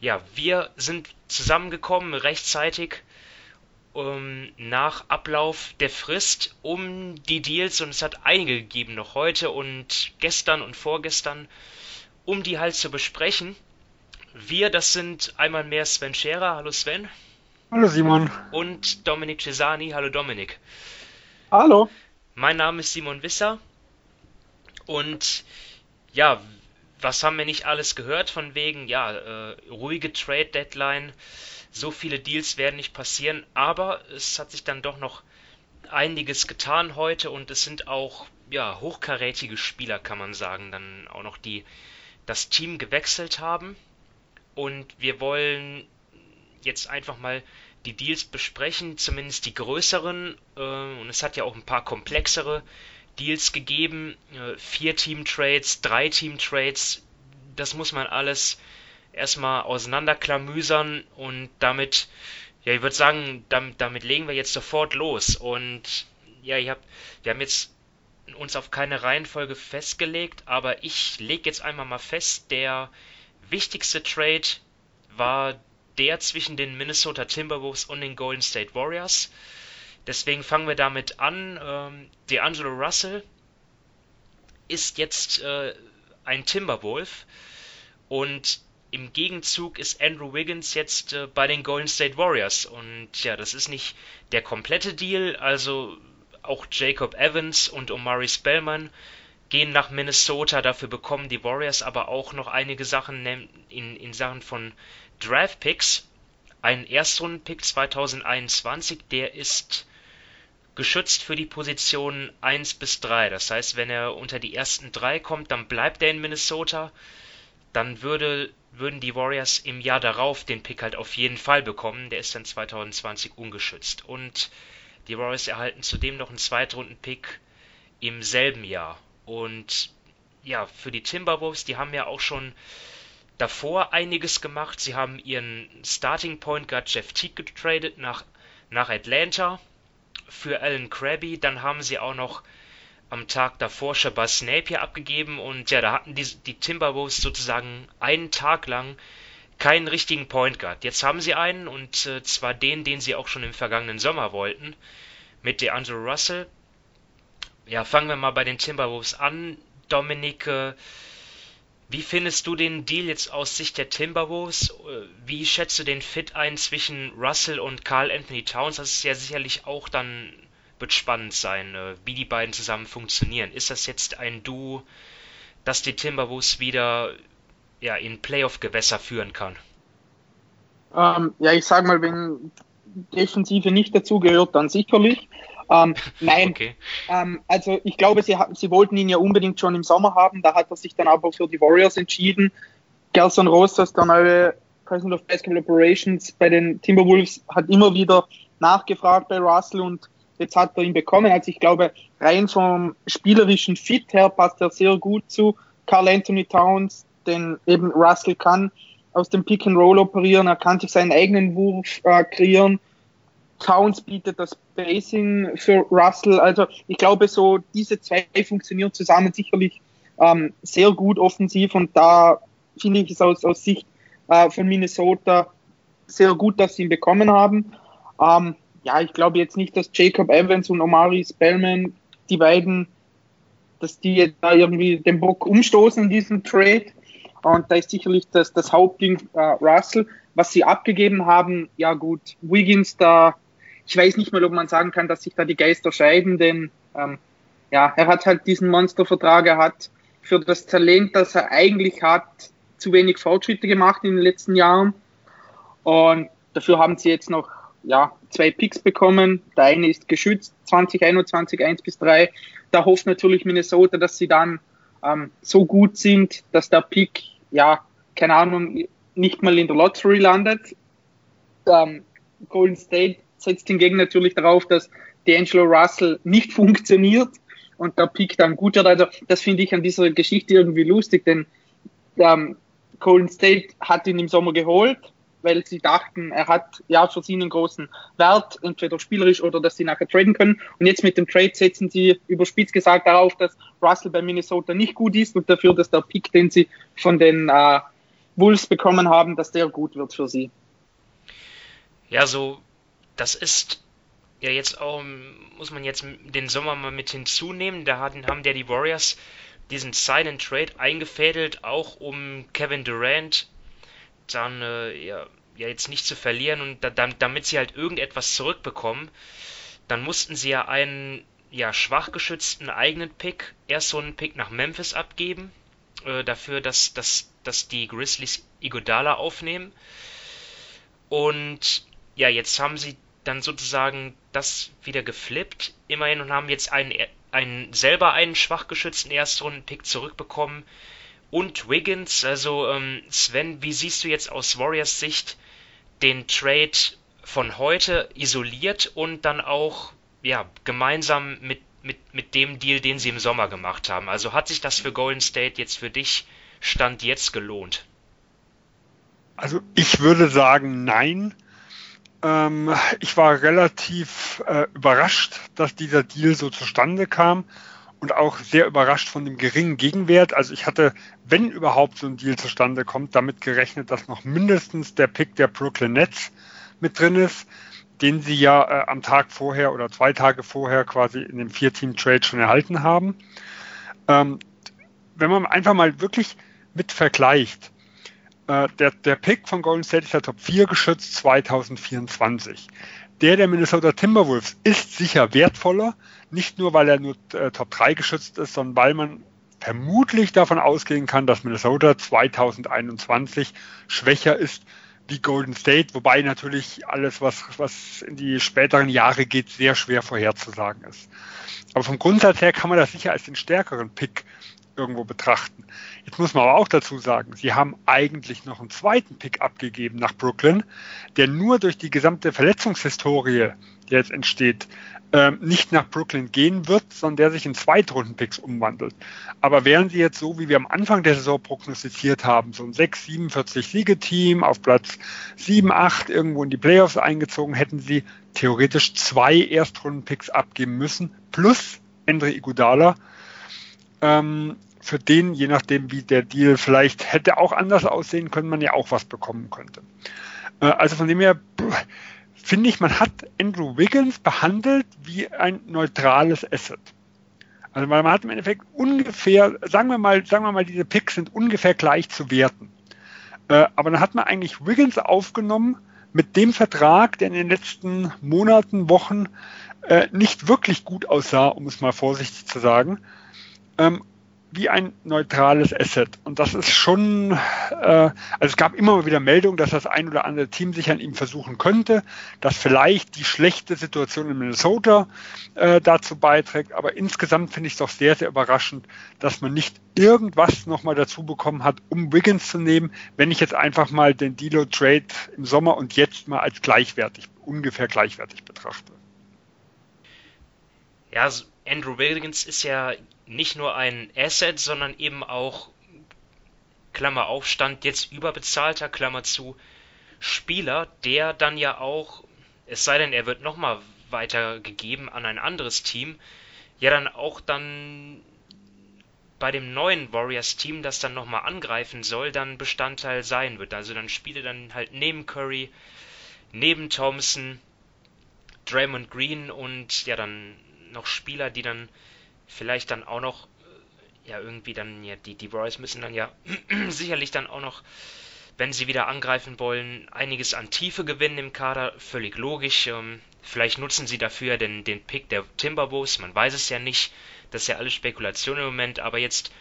ja, wir sind zusammengekommen rechtzeitig ähm, nach Ablauf der Frist um die Deals und es hat einige gegeben noch heute und gestern und vorgestern, um die halt zu besprechen. Wir, das sind einmal mehr Sven Scherer. Hallo Sven. Hallo Simon. Und Dominik Cesani. Hallo Dominik. Hallo. Mein Name ist Simon Wisser. Und ja, was haben wir nicht alles gehört von wegen, ja, äh, ruhige Trade Deadline, so viele Deals werden nicht passieren, aber es hat sich dann doch noch einiges getan heute und es sind auch ja, hochkarätige Spieler, kann man sagen, dann auch noch die das Team gewechselt haben. Und wir wollen jetzt einfach mal die Deals besprechen, zumindest die größeren äh, und es hat ja auch ein paar komplexere Deals gegeben, äh, vier Team-Trades, drei Team-Trades, das muss man alles erstmal auseinanderklamüsern und damit, ja, ich würde sagen, damit, damit, legen wir jetzt sofort los. Und ja, ich hab, wir haben jetzt uns auf keine Reihenfolge festgelegt, aber ich lege jetzt einmal mal fest, der wichtigste Trade war der zwischen den Minnesota Timberwolves und den Golden State Warriors. Deswegen fangen wir damit an. Ähm, D'Angelo Russell ist jetzt äh, ein Timberwolf und im Gegenzug ist Andrew Wiggins jetzt äh, bei den Golden State Warriors. Und ja, das ist nicht der komplette Deal. Also auch Jacob Evans und Omari Spellman gehen nach Minnesota. Dafür bekommen die Warriors aber auch noch einige Sachen in, in Sachen von Draft Picks. Ein Erstrundenpick 2021, der ist geschützt für die Positionen 1 bis 3. Das heißt, wenn er unter die ersten drei kommt, dann bleibt er in Minnesota. Dann würde, würden die Warriors im Jahr darauf den Pick halt auf jeden Fall bekommen. Der ist dann 2020 ungeschützt. Und die Warriors erhalten zudem noch einen Zweitrunden-Pick im selben Jahr. Und ja, für die Timberwolves, die haben ja auch schon davor einiges gemacht. Sie haben ihren Starting Point Guard Jeff Teague getradet nach, nach Atlanta für Alan Krabby. Dann haben sie auch noch am Tag davor Shabazz Napier abgegeben und ja, da hatten die, die Timberwolves sozusagen einen Tag lang keinen richtigen Point Guard. Jetzt haben sie einen und äh, zwar den, den sie auch schon im vergangenen Sommer wollten, mit DeAndre Russell. Ja, fangen wir mal bei den Timberwolves an. Dominik, äh, wie findest du den Deal jetzt aus Sicht der Timberwolves? Äh, wie schätzt du den Fit ein zwischen Russell und Carl Anthony Towns? Das ist ja sicherlich auch dann wird spannend sein, äh, wie die beiden zusammen funktionieren. Ist das jetzt ein Duo, das die Timberwolves wieder ja, in Playoff-Gewässer führen kann? Ähm, ja, ich sag mal, wenn Defensive nicht dazugehört, dann sicherlich. Ähm, nein, okay. ähm, also ich glaube, sie, sie wollten ihn ja unbedingt schon im Sommer haben, da hat er sich dann aber für die Warriors entschieden. Gerson Rosas, der neue President of Basketball Operations bei den Timberwolves, hat immer wieder nachgefragt bei Russell und jetzt hat er ihn bekommen. Also ich glaube, rein vom spielerischen Fit her passt er sehr gut zu Carl Anthony Towns, den eben Russell kann aus dem Pick and Roll operieren, er kann sich seinen eigenen Wurf äh, kreieren. Towns bietet das Spacing für Russell. Also ich glaube, so diese zwei funktionieren zusammen sicherlich ähm, sehr gut offensiv und da finde ich es aus, aus Sicht äh, von Minnesota sehr gut, dass sie ihn bekommen haben. Ähm, ja, ich glaube jetzt nicht, dass Jacob Evans und Omari Spellman, die beiden, dass die jetzt da irgendwie den Bock umstoßen in diesem Trade. Und da ist sicherlich das, das Hauptding äh, Russell. Was sie abgegeben haben, ja gut, Wiggins da, ich weiß nicht mal, ob man sagen kann, dass sich da die Geister scheiden, denn ähm, ja, er hat halt diesen Monstervertrag, er hat für das Talent, das er eigentlich hat, zu wenig Fortschritte gemacht in den letzten Jahren. Und dafür haben sie jetzt noch ja, zwei Picks bekommen. Der eine ist geschützt, 2021, 1 bis 3. Da hofft natürlich Minnesota, dass sie dann ähm, so gut sind, dass der Pick, ja, keine Ahnung, nicht mal in der Lottery landet. ähm, Golden State setzt hingegen natürlich darauf, dass D'Angelo Russell nicht funktioniert und der Pick dann gut wird. Also das finde ich an dieser Geschichte irgendwie lustig, denn ähm, Golden State hat ihn im Sommer geholt, weil sie dachten, er hat ja für sie einen großen Wert, entweder spielerisch oder dass sie nachher traden können. Und jetzt mit dem Trade setzen sie überspitzt gesagt darauf, dass Russell bei Minnesota nicht gut ist und dafür, dass der Pick, den sie von den äh, Wolves bekommen haben, dass der gut wird für sie. Ja, so, das ist ja jetzt auch, muss man jetzt den Sommer mal mit hinzunehmen. Da hatten, haben ja die Warriors diesen Silent Trade eingefädelt, auch um Kevin Durant dann äh, ja, ja, jetzt nicht zu verlieren und da, damit sie halt irgendetwas zurückbekommen, dann mussten sie ja einen ja, schwach geschützten eigenen Pick, erst so einen Pick nach Memphis abgeben, äh, dafür, dass, dass, dass die Grizzlies Igodala aufnehmen. Und ja, jetzt haben sie dann sozusagen das wieder geflippt, immerhin, und haben jetzt einen, einen selber einen schwach geschützten Erstrunden-Pick zurückbekommen. Und Wiggins, also ähm, Sven, wie siehst du jetzt aus Warriors Sicht den Trade von heute isoliert und dann auch ja, gemeinsam mit, mit, mit dem Deal, den sie im Sommer gemacht haben? Also hat sich das für Golden State jetzt für dich Stand jetzt gelohnt? Also ich würde sagen, nein. Ähm, ich war relativ äh, überrascht, dass dieser Deal so zustande kam und auch sehr überrascht von dem geringen Gegenwert. Also ich hatte, wenn überhaupt so ein Deal zustande kommt, damit gerechnet, dass noch mindestens der Pick der Brooklyn Nets mit drin ist, den sie ja äh, am Tag vorher oder zwei Tage vorher quasi in dem Vier-Team-Trade schon erhalten haben. Ähm, wenn man einfach mal wirklich mit vergleicht, äh, der, der Pick von Golden State ist ja Top 4 geschützt 2024. Der der Minnesota Timberwolves ist sicher wertvoller, nicht nur weil er nur äh, Top 3 geschützt ist, sondern weil man vermutlich davon ausgehen kann, dass Minnesota 2021 schwächer ist wie Golden State, wobei natürlich alles, was, was in die späteren Jahre geht, sehr schwer vorherzusagen ist. Aber vom Grundsatz her kann man das sicher als den stärkeren Pick irgendwo betrachten. Jetzt muss man aber auch dazu sagen, sie haben eigentlich noch einen zweiten Pick abgegeben nach Brooklyn, der nur durch die gesamte Verletzungshistorie, die jetzt entsteht, ähm, nicht nach Brooklyn gehen wird, sondern der sich in Zweitrunden-Picks umwandelt. Aber wären sie jetzt so, wie wir am Anfang der Saison prognostiziert haben, so ein 6, 47 Siegeteam auf Platz 7, 8 irgendwo in die Playoffs eingezogen, hätten sie theoretisch zwei Erstrunden-Picks abgeben müssen, plus Andre Iguodala. Ähm, für den, je nachdem wie der Deal vielleicht hätte auch anders aussehen können, man ja auch was bekommen könnte. Äh, also von dem her finde ich, man hat Andrew Wiggins behandelt wie ein neutrales Asset. Also weil man hat im Endeffekt ungefähr, sagen wir mal, sagen wir mal, diese Picks sind ungefähr gleich zu werten. Äh, aber dann hat man eigentlich Wiggins aufgenommen mit dem Vertrag, der in den letzten Monaten, Wochen äh, nicht wirklich gut aussah, um es mal vorsichtig zu sagen. Wie ein neutrales Asset. Und das ist schon, äh, also es gab immer wieder Meldungen, dass das ein oder andere Team sich an ihm versuchen könnte, dass vielleicht die schlechte Situation in Minnesota äh, dazu beiträgt. Aber insgesamt finde ich es doch sehr, sehr überraschend, dass man nicht irgendwas nochmal dazu bekommen hat, um Wiggins zu nehmen, wenn ich jetzt einfach mal den Dilo Trade im Sommer und jetzt mal als gleichwertig, ungefähr gleichwertig betrachte. Ja, also Andrew Wiggins ist ja nicht nur ein Asset, sondern eben auch, Klammer auf, Stand jetzt überbezahlter, Klammer zu, Spieler, der dann ja auch, es sei denn, er wird nochmal weitergegeben an ein anderes Team, ja dann auch dann bei dem neuen Warriors-Team, das dann nochmal angreifen soll, dann Bestandteil sein wird. Also dann spiele dann halt neben Curry, neben Thompson, Draymond Green und ja dann noch Spieler, die dann vielleicht dann auch noch, äh, ja, irgendwie dann, ja, die, die Royals müssen dann ja sicherlich dann auch noch, wenn sie wieder angreifen wollen, einiges an Tiefe gewinnen im Kader, völlig logisch. Ähm, vielleicht nutzen sie dafür den, den Pick der Timberwolves, man weiß es ja nicht. Das ist ja alles Spekulation im Moment, aber jetzt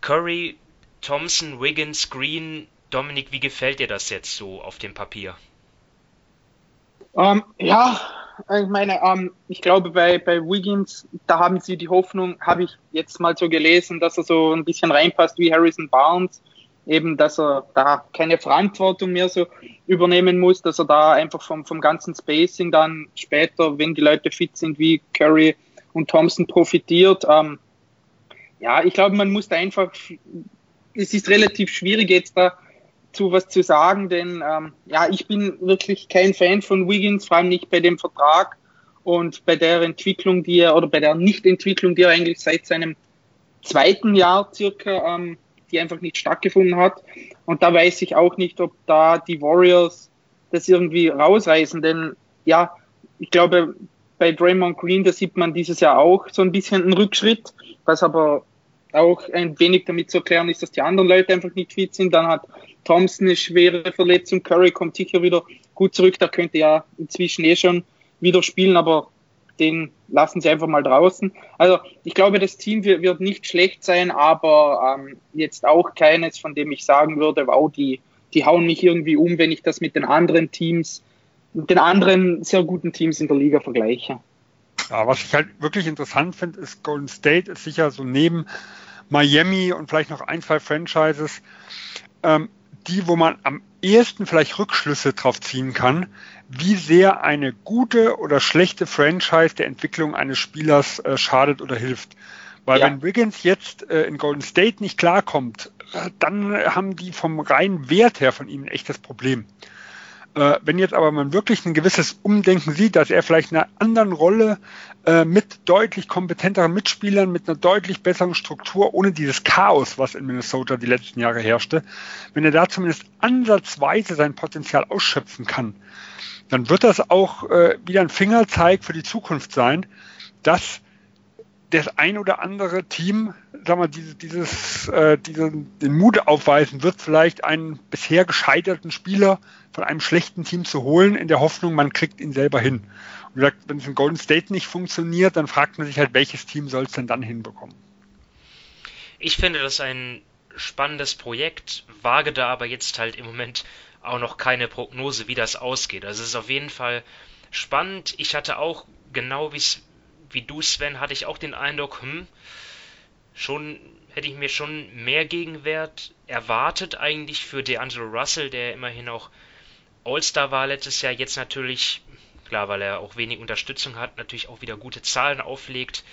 Curry, Thompson, Wiggins, Green, Dominik, wie gefällt dir das jetzt so auf dem Papier? Um, ähm, ja, ich meine, ähm, ich glaube, bei, bei Wiggins, da haben sie die Hoffnung, habe ich jetzt mal so gelesen, dass er so ein bisschen reinpasst wie Harrison Barnes eben, dass er da keine Verantwortung mehr so übernehmen muss, dass er da einfach vom, vom ganzen Spacing dann später, wenn die Leute fit sind, wie Curry und Thompson profitiert. Ähm, ja, ich glaube, man muss da einfach, es ist relativ schwierig jetzt da zu was zu sagen, denn ähm, ja, ich bin wirklich kein Fan von Wiggins, vor allem nicht bei dem Vertrag und bei der Entwicklung, die er, oder bei der Nichtentwicklung, die er eigentlich seit seinem zweiten Jahr circa, ähm, die einfach nicht stattgefunden hat. Und da weiß ich auch nicht, ob da die Warriors das irgendwie rausreißen, denn ja, ich glaube, bei Draymond Green, da sieht man dieses Jahr auch so ein bisschen einen Rückschritt, was aber auch ein wenig damit zu erklären ist, dass die anderen Leute einfach nicht fit sind. Dann hat Thompson eine schwere Verletzung, Curry kommt sicher wieder gut zurück, da könnte ja inzwischen eh schon wieder spielen, aber den lassen sie einfach mal draußen. Also ich glaube, das Team wird, nicht schlecht sein, aber ähm, jetzt auch keines, von dem ich sagen würde, wow, die, die hauen mich irgendwie um, wenn ich das mit den anderen Teams, mit den anderen sehr guten Teams in der Liga vergleiche. Ja, was ich halt wirklich interessant finde, ist Golden State ist sicher so neben Miami und vielleicht noch ein, zwei Franchises, ähm, die, wo man am ehesten vielleicht Rückschlüsse drauf ziehen kann, wie sehr eine gute oder schlechte Franchise der Entwicklung eines Spielers äh, schadet oder hilft. Weil ja. wenn Wiggins jetzt äh, in Golden State nicht klarkommt, äh, dann haben die vom reinen Wert her von ihm ein echtes Problem. Äh, wenn jetzt aber man wirklich ein gewisses Umdenken sieht, dass er vielleicht in einer anderen Rolle äh, mit deutlich kompetenteren Mitspielern, mit einer deutlich besseren Struktur, ohne dieses Chaos, was in Minnesota die letzten Jahre herrschte, wenn er da zumindest ansatzweise sein Potenzial ausschöpfen kann, dann wird das auch äh, wieder ein Fingerzeig für die Zukunft sein, dass das ein oder andere Team, sag mal, dieses, dieses, äh, diesen, den Mut aufweisen wird, vielleicht einen bisher gescheiterten Spieler von einem schlechten Team zu holen, in der Hoffnung, man kriegt ihn selber hin. Und wie gesagt, wenn es in Golden State nicht funktioniert, dann fragt man sich halt, welches Team soll es denn dann hinbekommen? Ich finde das ein spannendes Projekt, wage da aber jetzt halt im Moment auch noch keine Prognose, wie das ausgeht. Also es ist auf jeden Fall spannend. Ich hatte auch, genau wie du, Sven, hatte ich auch den Eindruck, hm, schon hätte ich mir schon mehr Gegenwert erwartet eigentlich für DeAngelo Russell, der immerhin auch All-Star war letztes Jahr, jetzt natürlich, klar, weil er auch wenig Unterstützung hat, natürlich auch wieder gute Zahlen auflegt.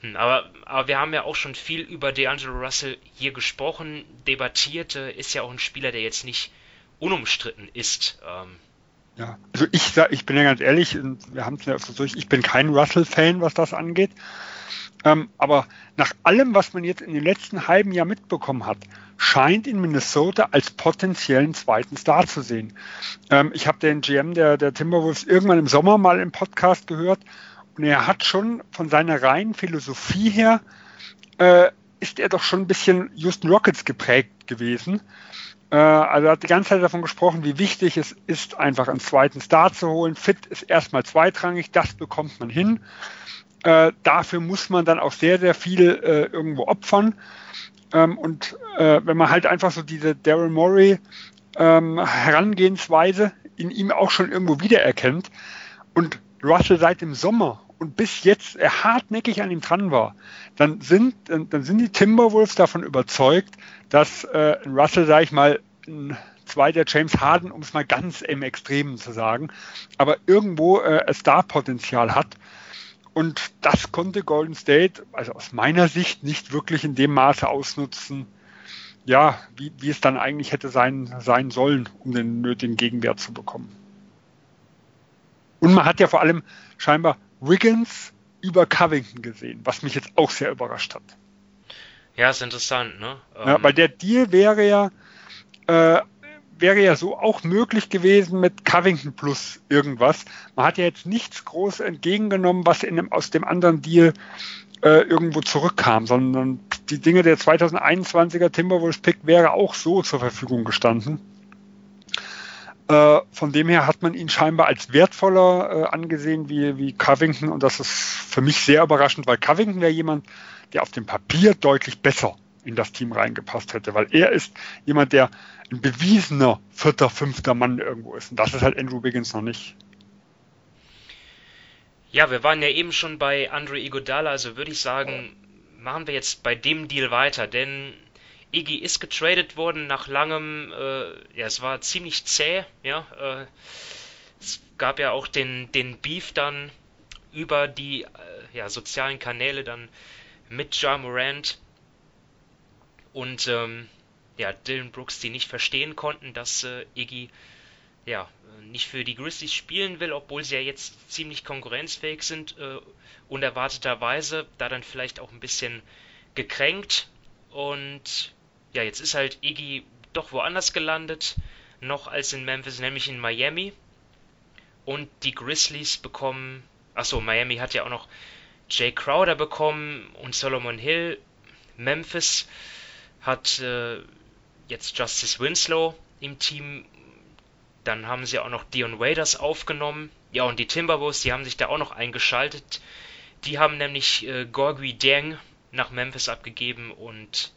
Hm, aber, aber wir haben ja auch schon viel über DeAngelo Russell hier gesprochen, debattiert, ist ja auch ein Spieler, der jetzt nicht unumstritten ist. Ähm, ja, also ich ich bin ja ganz ehrlich, wir haben es ja öfters durch, ich bin kein Russell-Fan, was das angeht. Ähm, aber nach allem, was man jetzt in den letzten halben Jahr mitbekommen hat, scheint in Minnesota als potenziellen zweiten Star zu sehen. Ähm, ich habe den GM der, der Timberwolves irgendwann im Sommer mal im Podcast gehört und er hat schon von seiner reinen Philosophie her, äh, ist er doch schon ein bisschen Houston Rockets geprägt gewesen. Äh, also er hat die ganze Zeit davon gesprochen, wie wichtig es ist, einfach einen zweiten Star zu holen. Fit ist erstmal zweitrangig, das bekommt man hin. Äh, dafür muss man dann auch sehr, sehr viel äh, irgendwo opfern. Ähm, und äh, wenn man halt einfach so diese Daryl Morey ähm, Herangehensweise in ihm auch schon irgendwo wiedererkennt und Russell seit dem Sommer und bis jetzt er hartnäckig an ihm dran war, dann sind, dann sind die Timberwolves davon überzeugt, dass äh, Russell, sag ich mal, ein zweiter James Harden, um es mal ganz im Extremen zu sagen, aber irgendwo äh, Star-Potenzial hat. Und das konnte Golden State, also aus meiner Sicht, nicht wirklich in dem Maße ausnutzen, ja, wie, wie es dann eigentlich hätte sein, sein sollen, um den nötigen Gegenwert zu bekommen. Und man hat ja vor allem scheinbar Wiggins über Covington gesehen, was mich jetzt auch sehr überrascht hat. Ja, ist interessant, ne? Ja, ähm, weil der Deal wäre ja, äh, wäre ja so auch möglich gewesen mit Covington plus irgendwas. Man hat ja jetzt nichts groß entgegengenommen, was in dem, aus dem anderen Deal äh, irgendwo zurückkam, sondern die Dinge der 2021er Timberwolves Pick wäre auch so zur Verfügung gestanden. Äh, von dem her hat man ihn scheinbar als wertvoller äh, angesehen wie, wie Covington und das ist für mich sehr überraschend, weil Covington wäre jemand, der auf dem Papier deutlich besser in das Team reingepasst hätte, weil er ist jemand, der ein bewiesener vierter, fünfter Mann irgendwo ist. Und das ist halt Andrew Wiggins noch nicht. Ja, wir waren ja eben schon bei Andre Iguodala, also würde ich sagen, machen wir jetzt bei dem Deal weiter, denn Iggy ist getradet worden nach langem, äh, ja, es war ziemlich zäh, ja. Äh, es gab ja auch den, den Beef dann über die äh, ja, sozialen Kanäle dann mit Ja Morant und ähm, ja, Dylan Brooks, die nicht verstehen konnten, dass äh, Iggy ja, nicht für die Grizzlies spielen will, obwohl sie ja jetzt ziemlich konkurrenzfähig sind, äh, unerwarteterweise, da dann vielleicht auch ein bisschen gekränkt. Und ja, jetzt ist halt Iggy doch woanders gelandet, noch als in Memphis, nämlich in Miami. Und die Grizzlies bekommen, achso, Miami hat ja auch noch Jay Crowder bekommen und Solomon Hill, Memphis hat äh, jetzt Justice Winslow im Team. Dann haben sie auch noch Dion Waders aufgenommen. Ja, und die Timberwolves, die haben sich da auch noch eingeschaltet. Die haben nämlich äh, Gorgui Deng nach Memphis abgegeben und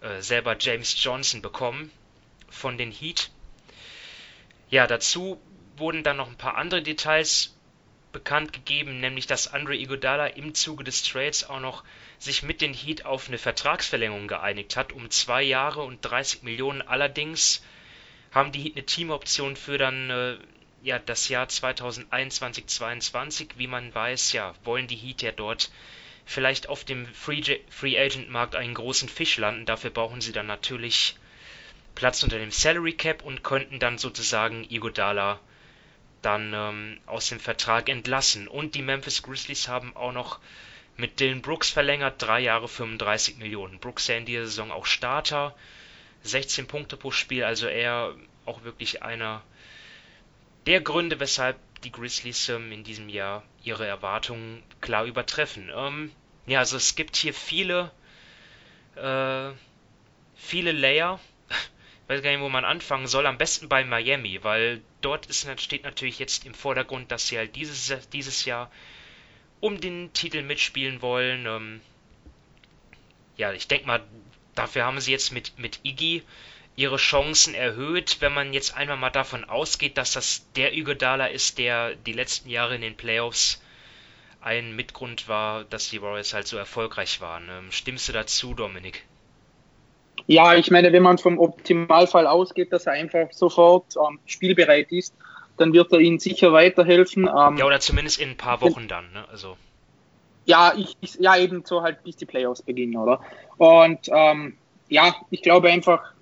äh, selber James Johnson bekommen von den Heat. Ja, dazu wurden dann noch ein paar andere Details bekannt gegeben, nämlich dass Andre Iguodala im Zuge des Trades auch noch sich mit den Heat auf eine Vertragsverlängerung geeinigt hat, um zwei Jahre und 30 Millionen. Allerdings haben die Heat eine Teamoption für dann äh, ja das Jahr 2021-22. Wie man weiß, ja, wollen die Heat ja dort vielleicht auf dem Free, Free Agent Markt einen großen Fisch landen. Dafür brauchen sie dann natürlich Platz unter dem Salary Cap und könnten dann sozusagen Iguodala dann ähm, aus dem Vertrag entlassen. Und die Memphis Grizzlies haben auch noch mit Dylan Brooks verlängert, drei Jahre 35 Millionen. Brooks ja in dieser Saison auch Starter, 16 Punkte pro Spiel, also er auch wirklich einer der Gründe, weshalb die Grizzlies ähm, in diesem Jahr ihre Erwartungen klar übertreffen. Ähm, ja, also es gibt hier viele, äh, viele Layer, weiß gar nicht, wo man anfangen soll. Am besten bei Miami, weil dort ist, steht natürlich jetzt im Vordergrund, dass sie halt dieses, dieses Jahr um den Titel mitspielen wollen. Ähm, ja, ich denke mal, dafür haben sie jetzt mit, mit Iggy ihre Chancen erhöht, wenn man jetzt einmal mal davon ausgeht, dass das der Iguodala ist, der die letzten Jahre in den Playoffs ein Mitgrund war, dass die Warriors halt so erfolgreich waren. Ähm, stimmst du dazu, Dominik? Ja, ich meine, wenn man vom Optimalfall ausgeht, dass er einfach sofort ähm, spielbereit ist, dann wird er ihnen sicher weiterhelfen. Ähm, ja, oder zumindest in ein paar Wochen dann, ne? Also. Ja, ich, ich, ja, eben so halt bis die Playoffs beginnen, oder? Und ähm, ja, ich glaube einfach,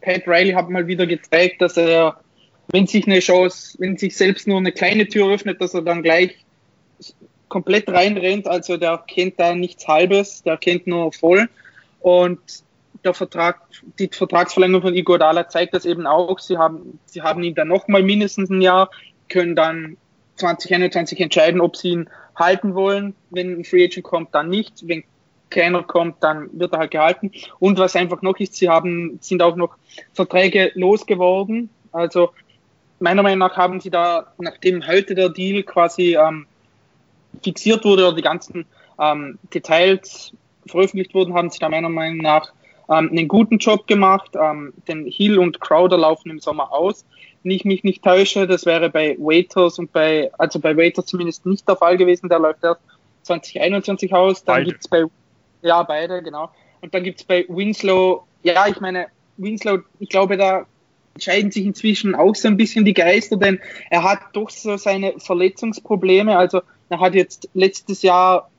Pat Riley hat mal wieder gezeigt, dass er, wenn sich eine Chance, wenn sich selbst nur eine kleine Tür öffnet, dass er dann gleich komplett reinrennt. Also der kennt da nichts Halbes, der kennt nur voll. Und der Vertrag, die Vertragsverlängerung von Igor Dala zeigt das eben auch. Sie haben, sie haben ihn dann nochmal mindestens ein Jahr, können dann 2021 entscheiden, ob sie ihn halten wollen. Wenn ein Free Agent kommt, dann nicht. Wenn keiner kommt, dann wird er halt gehalten. Und was einfach noch ist, sie haben, sind auch noch Verträge losgeworden. Also meiner Meinung nach haben sie da, nachdem heute der Deal quasi ähm, fixiert wurde oder die ganzen ähm, Details veröffentlicht wurden, haben sie da meiner Meinung nach ähm, einen guten Job gemacht. Ähm, denn Hill und Crowder laufen im Sommer aus. Wenn ich mich nicht täusche, das wäre bei Waiters und bei, also bei Waiters zumindest nicht der Fall gewesen, der läuft erst 2021 aus. Dann gibt es bei, ja, beide, genau. Und dann gibt es bei Winslow, ja, ich meine, Winslow, ich glaube, da entscheiden sich inzwischen auch so ein bisschen die Geister, denn er hat doch so seine Verletzungsprobleme. Also er hat jetzt letztes Jahr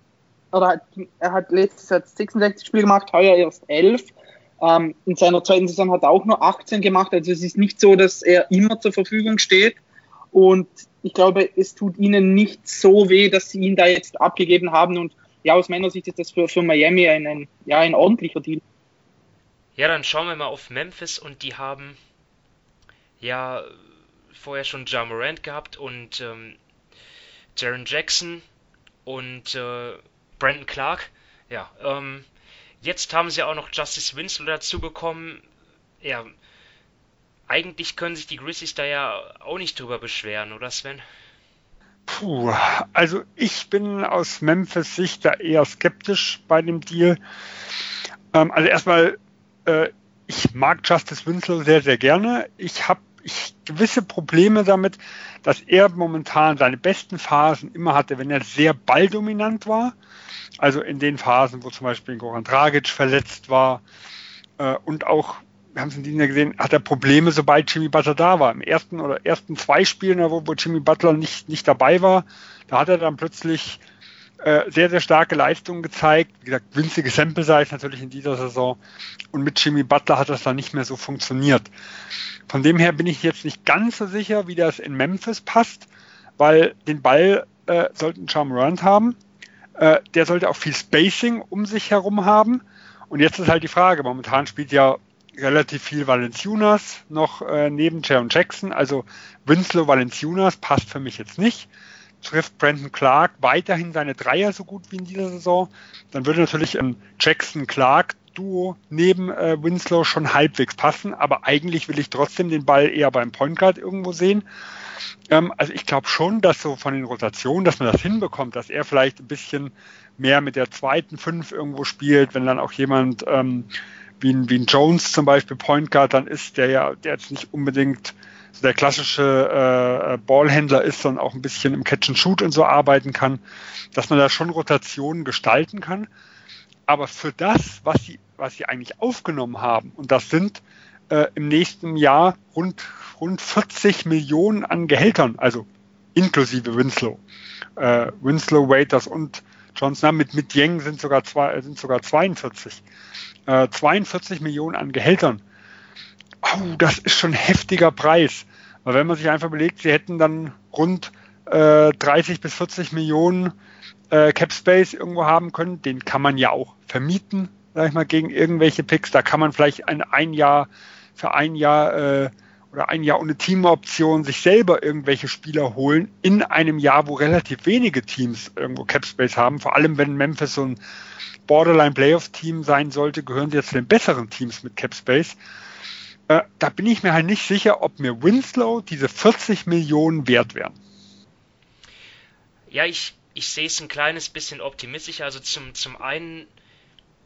oder hat, er hat letztes Jahr 66 Spiele gemacht, heuer erst 11. Ähm, in seiner zweiten Saison hat er auch nur 18 gemacht. Also es ist nicht so, dass er immer zur Verfügung steht. Und ich glaube, es tut ihnen nicht so weh, dass sie ihn da jetzt abgegeben haben. Und ja, aus meiner Sicht ist das für, für Miami ein, ein, ja, ein ordentlicher Deal. Ja, dann schauen wir mal auf Memphis und die haben ja vorher schon Ja Morant gehabt und ähm, Jaron Jackson und äh, Brandon Clark. Ja, ähm, jetzt haben sie auch noch Justice Winslow dazu bekommen. Ja, eigentlich können sich die Grizzlies da ja auch nicht drüber beschweren, oder Sven? Puh, also ich bin aus Memphis Sicht da eher skeptisch bei dem Deal. Ähm, also erstmal, äh, ich mag Justice Winslow sehr, sehr gerne. Ich habe ich gewisse Probleme damit, dass er momentan seine besten Phasen immer hatte, wenn er sehr balldominant war. Also in den Phasen, wo zum Beispiel Goran Dragic verletzt war äh, und auch wir haben es in diesem Jahr gesehen, hat er Probleme, sobald Jimmy Butler da war. Im ersten oder ersten zwei Spielen, wo, wo Jimmy Butler nicht, nicht dabei war, da hat er dann plötzlich äh, sehr, sehr starke Leistungen gezeigt. Wie gesagt, winzige Sample Size natürlich in dieser Saison. Und mit Jimmy Butler hat das dann nicht mehr so funktioniert. Von dem her bin ich jetzt nicht ganz so sicher, wie das in Memphis passt, weil den Ball äh, sollten Charmant haben. Äh, der sollte auch viel Spacing um sich herum haben. Und jetzt ist halt die Frage, momentan spielt ja relativ viel Valenciunas noch äh, neben Jaron Jackson. Also Winslow Valenciunas passt für mich jetzt nicht. Trifft Brandon Clark weiterhin seine Dreier so gut wie in dieser Saison, dann würde natürlich ein Jackson-Clark-Duo neben äh, Winslow schon halbwegs passen. Aber eigentlich will ich trotzdem den Ball eher beim Point Guard irgendwo sehen. Ähm, also ich glaube schon, dass so von den Rotationen, dass man das hinbekommt, dass er vielleicht ein bisschen mehr mit der zweiten Fünf irgendwo spielt, wenn dann auch jemand ähm, wie ein, wie ein Jones zum Beispiel Point Guard dann ist, der ja der jetzt nicht unbedingt so der klassische äh, Ballhändler ist, sondern auch ein bisschen im Catch and Shoot und so arbeiten kann, dass man da schon Rotationen gestalten kann. Aber für das, was sie, was sie eigentlich aufgenommen haben, und das sind äh, im nächsten Jahr rund, rund 40 Millionen an Gehältern, also inklusive Winslow. Äh, Winslow, Waiters und Johnson mit, mit Yang sind sogar, zwei, sind sogar 42 äh, 42 Millionen an Gehältern. Oh, das ist schon ein heftiger Preis. Weil wenn man sich einfach überlegt, sie hätten dann rund äh, 30 bis 40 Millionen äh, Cap Space irgendwo haben können, den kann man ja auch vermieten, sag ich mal, gegen irgendwelche Picks. Da kann man vielleicht ein, ein Jahr für ein Jahr äh, oder ein Jahr ohne Teamoption sich selber irgendwelche Spieler holen in einem Jahr, wo relativ wenige Teams irgendwo Cap Space haben. Vor allem wenn Memphis so ein Borderline-Playoff-Team sein sollte, gehören sie jetzt zu den besseren Teams mit Cap Space. Äh, da bin ich mir halt nicht sicher, ob mir Winslow diese 40 Millionen wert wären. Ja, ich, ich sehe es ein kleines bisschen optimistischer. Also zum, zum einen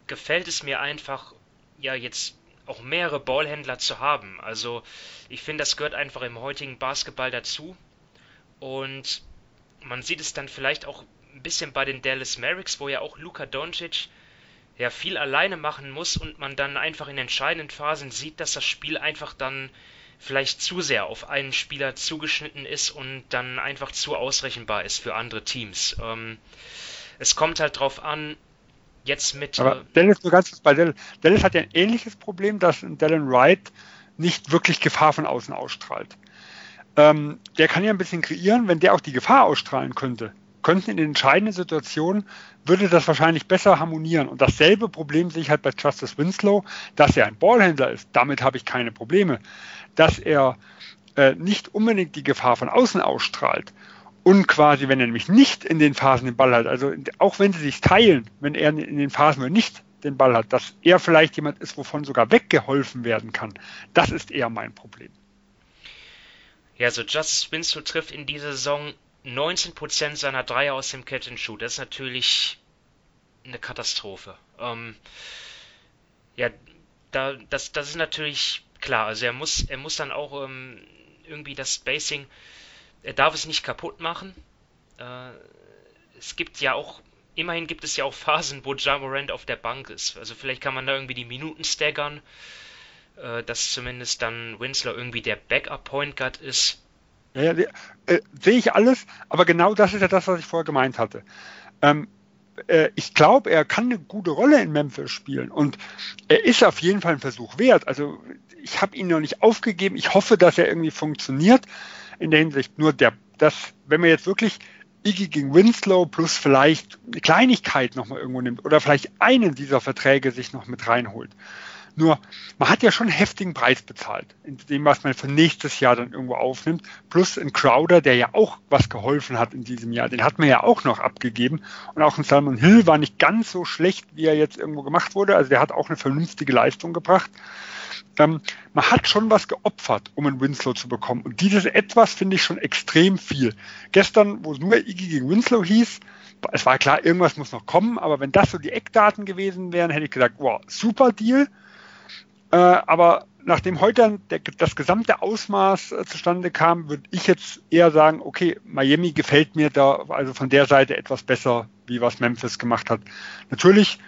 gefällt es mir einfach, ja, jetzt auch mehrere Ballhändler zu haben. Also ich finde, das gehört einfach im heutigen Basketball dazu. Und man sieht es dann vielleicht auch ein bisschen bei den Dallas Mavericks, wo ja auch Luka Doncic ja viel alleine machen muss und man dann einfach in entscheidenden Phasen sieht, dass das Spiel einfach dann vielleicht zu sehr auf einen Spieler zugeschnitten ist und dann einfach zu ausrechenbar ist für andere Teams. Ähm, es kommt halt drauf an, jetzt mit. Aber äh, Dallas, nur ganz bei Dallas. Dallas hat ja ein ähnliches Problem, dass Dylan Wright nicht wirklich Gefahr von außen ausstrahlt. Ähm, der kann ja ein bisschen kreieren, wenn der auch die Gefahr ausstrahlen könnte könnten in den entscheidenden Situationen, würde das wahrscheinlich besser harmonieren. Und dasselbe Problem sehe ich halt bei Justice Winslow, dass er ein Ballhändler ist. Damit habe ich keine Probleme. Dass er äh, nicht unbedingt die Gefahr von außen ausstrahlt und quasi, wenn er nämlich nicht in den Phasen den Ball hat, also auch wenn sie sich teilen, wenn er in den Phasen, nicht den Ball hat, dass er vielleicht jemand ist, wovon sogar weggeholfen werden kann, das ist eher mein Problem. Ja, so Justice Winslow trifft in dieser Saison 19% seiner Dreier aus dem Catch and Shoot. Das ist natürlich eine Katastrophe. Ähm, ja, da, das, das ist natürlich klar. Also er muss, er muss dann auch ähm, irgendwie das Spacing, er darf es nicht kaputt machen. Äh, es gibt ja auch, immerhin gibt es ja auch Phasen, wo Jamorant auf der Bank ist. Also vielleicht kann man da irgendwie die Minuten staggern, äh, dass zumindest dann Winslow irgendwie der Backup Point Guard ist. Ja, ja, äh, sehe ich alles, aber genau das ist ja das, was ich vorher gemeint hatte. Ähm, äh, ich glaube, er kann eine gute Rolle in Memphis spielen und er ist auf jeden Fall ein Versuch wert. Also ich habe ihn noch nicht aufgegeben. Ich hoffe, dass er irgendwie funktioniert in der Hinsicht. Nur der, das, wenn man jetzt wirklich Iggy gegen Winslow plus vielleicht eine Kleinigkeit nochmal irgendwo nimmt oder vielleicht einen dieser Verträge sich noch mit reinholt, nur, man hat ja schon einen heftigen Preis bezahlt, in dem, was man für nächstes Jahr dann irgendwo aufnimmt. Plus ein Crowder, der ja auch was geholfen hat in diesem Jahr, den hat man ja auch noch abgegeben. Und auch ein Salmon Hill war nicht ganz so schlecht, wie er jetzt irgendwo gemacht wurde. Also der hat auch eine vernünftige Leistung gebracht. Ähm, man hat schon was geopfert, um einen Winslow zu bekommen. Und dieses etwas finde ich schon extrem viel. Gestern, wo es nur Iggy gegen Winslow hieß, es war klar, irgendwas muss noch kommen, aber wenn das so die Eckdaten gewesen wären, hätte ich gesagt, wow, super Deal. Äh, aber nachdem heute der, das gesamte Ausmaß äh, zustande kam, würde ich jetzt eher sagen, okay, Miami gefällt mir da also von der Seite etwas besser, wie was Memphis gemacht hat. Natürlich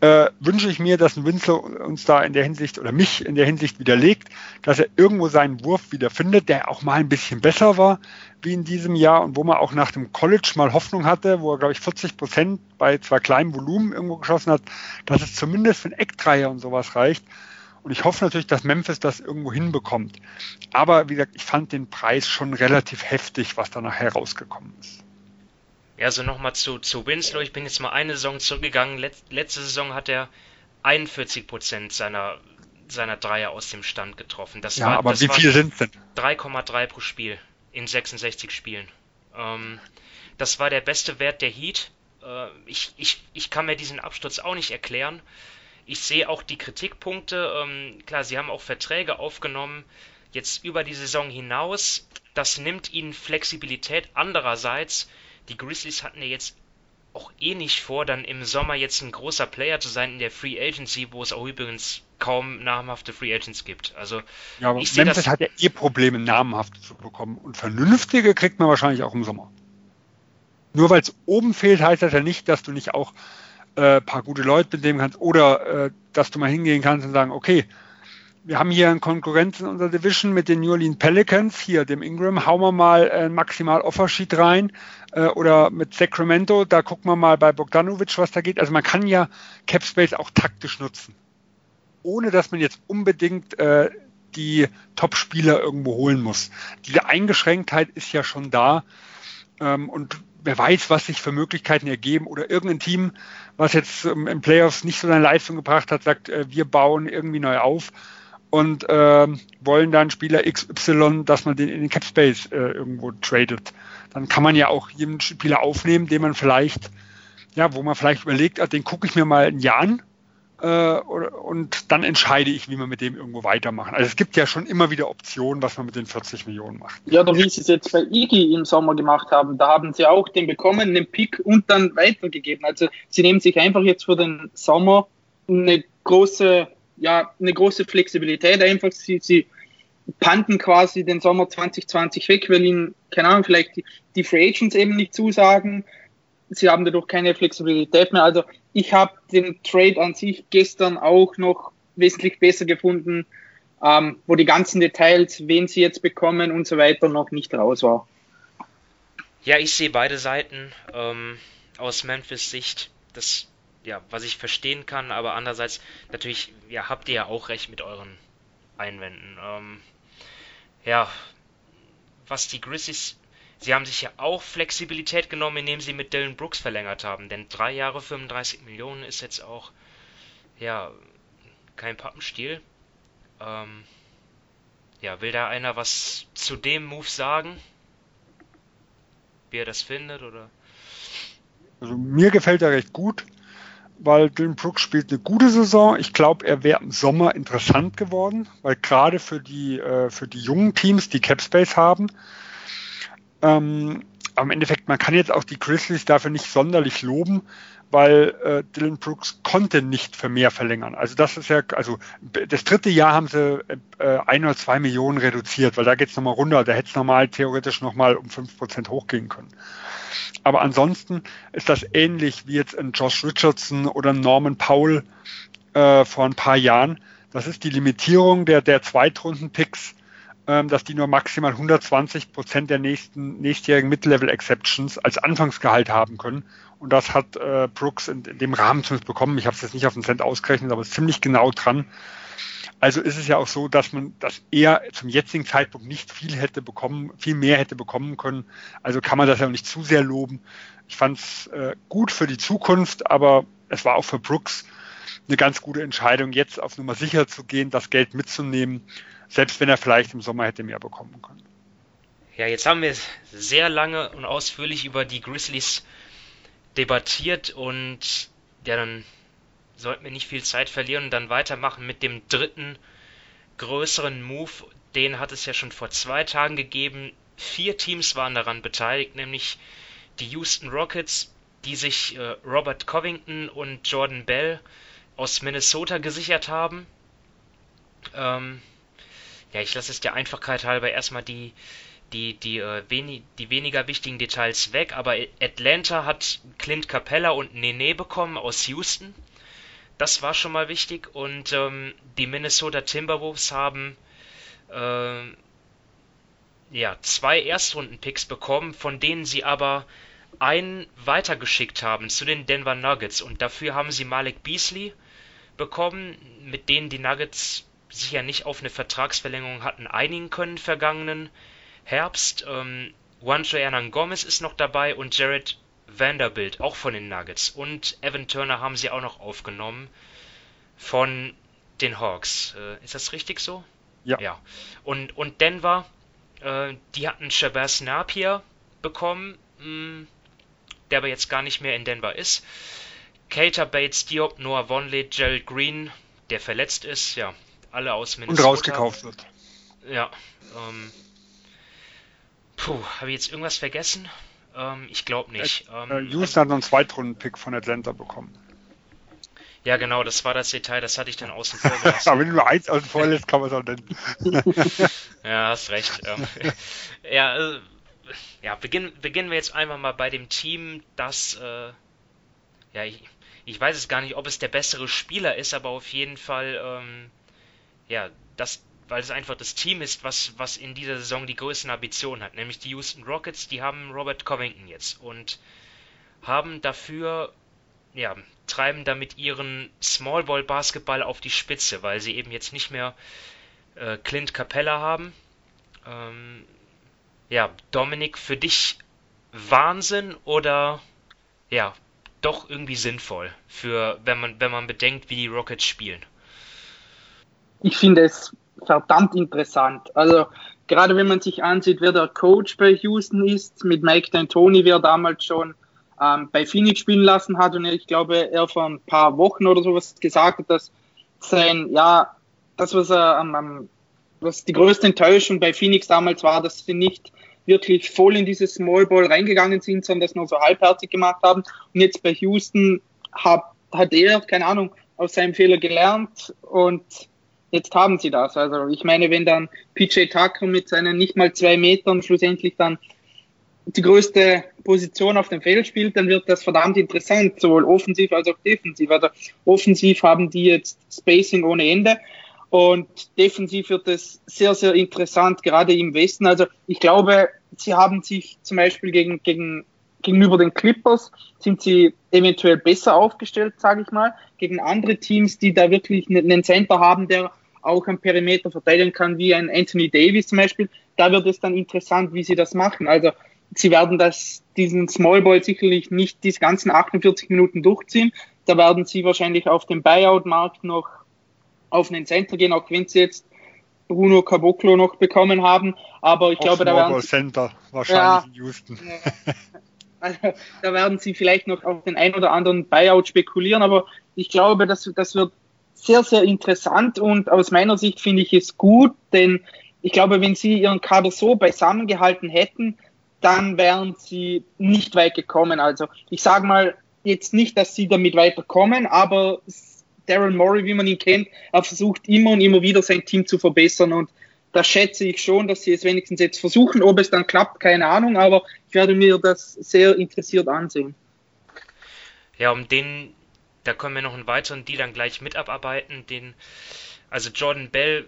äh, wünsche ich mir, dass ein Winslow uns da in der Hinsicht oder mich in der Hinsicht widerlegt, dass er irgendwo seinen Wurf wieder findet, der auch mal ein bisschen besser war wie in diesem Jahr und wo man auch nach dem College mal Hoffnung hatte, wo er, glaube ich, 40 Prozent bei zwar kleinem Volumen irgendwo geschossen hat, dass es zumindest für einen Eckdreier und sowas reicht. Und ich hoffe natürlich, dass Memphis das irgendwo hinbekommt. Aber wie gesagt, ich fand den Preis schon relativ heftig, was da nachher rausgekommen ist. Ja, also nochmal zu, zu Winslow. Ich bin jetzt mal eine Saison zurückgegangen. Let, letzte Saison hat er 41% seiner, seiner Dreier aus dem Stand getroffen. Das ja, war, aber das wie viele sind es denn? 3,3 pro Spiel in 66 Spielen. Ähm, das war der beste Wert der Heat. Äh, ich, ich, ich kann mir diesen Absturz auch nicht erklären. Ich sehe auch die Kritikpunkte. Ähm, klar, sie haben auch Verträge aufgenommen, jetzt über die Saison hinaus. Das nimmt ihnen Flexibilität. Andererseits, die Grizzlies hatten ja jetzt auch eh nicht vor, dann im Sommer jetzt ein großer Player zu sein in der Free Agency, wo es auch übrigens kaum namhafte Free Agents gibt. Also ja, aber ich Memphis das, hat ja eh Probleme, namhafte zu bekommen. Und vernünftige kriegt man wahrscheinlich auch im Sommer. Nur weil es oben fehlt, heißt das ja nicht, dass du nicht auch äh, paar gute Leute mitnehmen kannst oder äh, dass du mal hingehen kannst und sagen, okay, wir haben hier einen Konkurrenz in unserer Division mit den New Orleans Pelicans, hier dem Ingram, hauen wir mal ein maximal Offersheet rein äh, oder mit Sacramento, da gucken wir mal bei Bogdanovic, was da geht. Also man kann ja Capspace auch taktisch nutzen, ohne dass man jetzt unbedingt äh, die Top-Spieler irgendwo holen muss. Diese Eingeschränktheit ist ja schon da ähm, und wer weiß, was sich für Möglichkeiten ergeben oder irgendein Team, was jetzt ähm, im Playoffs nicht so seine Leistung gebracht hat, sagt, äh, wir bauen irgendwie neu auf und äh, wollen dann Spieler XY, dass man den in den Capspace äh, irgendwo tradet. Dann kann man ja auch jeden Spieler aufnehmen, den man vielleicht, ja, wo man vielleicht überlegt, ah, den gucke ich mir mal ein Jahr an und dann entscheide ich, wie wir mit dem irgendwo weitermachen. Also es gibt ja schon immer wieder Optionen, was man mit den 40 Millionen macht. Ja, oder wie sie es jetzt bei Iggy im Sommer gemacht haben, da haben sie auch den bekommen, den Pick und dann weitergegeben. Also sie nehmen sich einfach jetzt für den Sommer eine große, ja, eine große Flexibilität einfach. Sie, sie panten quasi den Sommer 2020 weg, weil ihnen, keine Ahnung, vielleicht die, die Free Agents eben nicht zusagen. Sie haben dadurch keine Flexibilität mehr. Also ich habe den Trade an sich gestern auch noch wesentlich besser gefunden, ähm, wo die ganzen Details, wen sie jetzt bekommen und so weiter, noch nicht raus war. Ja, ich sehe beide Seiten ähm, aus Memphis Sicht. Das, ja, was ich verstehen kann, aber andererseits natürlich, ja, habt ihr ja auch recht mit euren Einwänden. Ähm, ja, was die Grizzlies Sie haben sich ja auch Flexibilität genommen, indem sie mit Dylan Brooks verlängert haben, denn drei Jahre 35 Millionen ist jetzt auch, ja, kein Pappenstiel. Ähm, ja, will da einer was zu dem Move sagen? Wie er das findet, oder? Also mir gefällt er recht gut, weil Dylan Brooks spielt eine gute Saison. Ich glaube, er wäre im Sommer interessant geworden, weil gerade für äh, für die jungen Teams, die Capspace haben, ähm, aber im Endeffekt, man kann jetzt auch die Grizzlies dafür nicht sonderlich loben, weil äh, Dylan Brooks konnte nicht für mehr verlängern. Also das ist ja, also das dritte Jahr haben sie äh, ein oder zwei Millionen reduziert, weil da geht es nochmal runter. Da hätte es normal theoretisch nochmal um fünf Prozent hochgehen können. Aber ansonsten ist das ähnlich wie jetzt ein Josh Richardson oder Norman Powell äh, vor ein paar Jahren. Das ist die Limitierung der, der Zweitrunden-Picks dass die nur maximal 120 Prozent der nächsten nächstjährigen Mid-Level-Exceptions als Anfangsgehalt haben können. Und das hat äh, Brooks in, in, dem Rahmen zumindest bekommen. Ich habe es jetzt nicht auf den Cent ausgerechnet, aber ziemlich genau dran. Also ist es ja auch so, dass man, dass er zum jetzigen Zeitpunkt nicht viel hätte bekommen, viel mehr hätte bekommen können. Also kann man das ja auch nicht zu sehr loben. Ich fand es äh, gut für die Zukunft, aber es war auch für Brooks eine ganz gute Entscheidung, jetzt auf Nummer sicher zu gehen, das Geld mitzunehmen selbst wenn er vielleicht im Sommer hätte mehr bekommen können. Ja, jetzt haben wir sehr lange und ausführlich über die Grizzlies debattiert und ja, dann sollten wir nicht viel Zeit verlieren und dann weitermachen mit dem dritten größeren Move. Den hat es ja schon vor zwei Tagen gegeben. Vier Teams waren daran beteiligt, nämlich die Houston Rockets, die sich äh, Robert Covington und Jordan Bell aus Minnesota gesichert haben. Ähm, ja, ich lasse es der Einfachkeit halber erstmal die, die, die, äh, wenig, die weniger wichtigen Details weg, aber Atlanta hat Clint Capella und Nene bekommen aus Houston. Das war schon mal wichtig. Und ähm, die Minnesota Timberwolves haben äh, ja, zwei Erstrunden-Picks bekommen, von denen sie aber einen weitergeschickt haben zu den Denver Nuggets. Und dafür haben sie Malik Beasley bekommen, mit denen die Nuggets sich ja nicht auf eine Vertragsverlängerung hatten einigen können vergangenen Herbst. Ähm, Juancho Hernan Gomez ist noch dabei und Jared Vanderbilt, auch von den Nuggets. Und Evan Turner haben sie auch noch aufgenommen von den Hawks. Äh, ist das richtig so? Ja. ja. Und, und Denver, äh, die hatten Shabazz Napier bekommen, mh, hm, der aber jetzt gar nicht mehr in Denver ist. Cater Bates, Diop, Noah Vonleh, Gerald Green, der verletzt ist, ja, alle aus Minnesota. Und rausgekauft wird. Ja. Ähm, puh, habe ich jetzt irgendwas vergessen? Ähm, ich glaube nicht. Äh, ähm, Houston also, hat noch einen Zweitrunden-Pick von Atlanta bekommen. Ja, genau, das war das Detail, das hatte ich dann außen vor gelassen. Aber wenn du nur eins außen vor lässt, kann man es auch nennen. ja, hast recht. Ähm, ja, äh, ja beginn, beginnen wir jetzt einfach mal bei dem Team, das, äh, ja, ich, ich weiß es gar nicht, ob es der bessere Spieler ist, aber auf jeden Fall, ähm, ja, das, weil es einfach das Team ist, was, was in dieser Saison die größten Ambitionen hat, nämlich die Houston Rockets, die haben Robert Covington jetzt und haben dafür, ja, treiben damit ihren Small Ball Basketball auf die Spitze, weil sie eben jetzt nicht mehr äh, Clint Capella haben. Ähm, ja, Dominik, für dich Wahnsinn oder ja, doch irgendwie sinnvoll, für wenn man, wenn man bedenkt, wie die Rockets spielen? Ich finde es verdammt interessant. Also gerade wenn man sich ansieht, wer der Coach bei Houston ist, mit Mike D'Antoni, wer damals schon ähm, bei Phoenix spielen lassen hat und ich glaube, er vor ein paar Wochen oder sowas gesagt hat, dass sein, ja, das, was er ähm, was die größte Enttäuschung bei Phoenix damals war, dass sie nicht wirklich voll in dieses Small Ball reingegangen sind, sondern das nur so halbherzig gemacht haben. Und jetzt bei Houston hat, hat er, keine Ahnung, aus seinem Fehler gelernt und jetzt haben sie das. Also ich meine, wenn dann PJ Tucker mit seinen nicht mal zwei Metern schlussendlich dann die größte Position auf dem Feld spielt, dann wird das verdammt interessant, sowohl offensiv als auch defensiv. Also offensiv haben die jetzt Spacing ohne Ende und defensiv wird es sehr, sehr interessant, gerade im Westen. Also ich glaube, sie haben sich zum Beispiel gegen, gegen gegenüber den Clippers sind sie eventuell besser aufgestellt, sage ich mal, gegen andere Teams, die da wirklich einen Center haben, der auch am Perimeter verteidigen kann, wie ein Anthony Davis zum Beispiel, da wird es dann interessant, wie sie das machen. Also sie werden das, diesen Small Ball sicherlich nicht die ganzen 48 Minuten durchziehen. Da werden sie wahrscheinlich auf dem Buyout-Markt noch auf einen Center gehen, auch wenn sie jetzt Bruno Caboclo noch bekommen haben. Aber ich auf glaube, da werden sie, Center wahrscheinlich ja, in Houston. Also, da werden sie vielleicht noch auf den ein oder anderen Buyout spekulieren, aber ich glaube, das, das wird sehr, sehr interessant und aus meiner Sicht finde ich es gut, denn ich glaube, wenn sie ihren Kader so beisammen gehalten hätten, dann wären sie nicht weit gekommen. Also ich sage mal jetzt nicht, dass sie damit weiterkommen, aber Daryl Morey, wie man ihn kennt, er versucht immer und immer wieder sein Team zu verbessern und da schätze ich schon, dass sie es wenigstens jetzt versuchen. Ob es dann klappt, keine Ahnung, aber ich werde mir das sehr interessiert ansehen. Ja, um den da können wir noch einen weiteren Deal dann gleich mit abarbeiten. Den, also Jordan Bell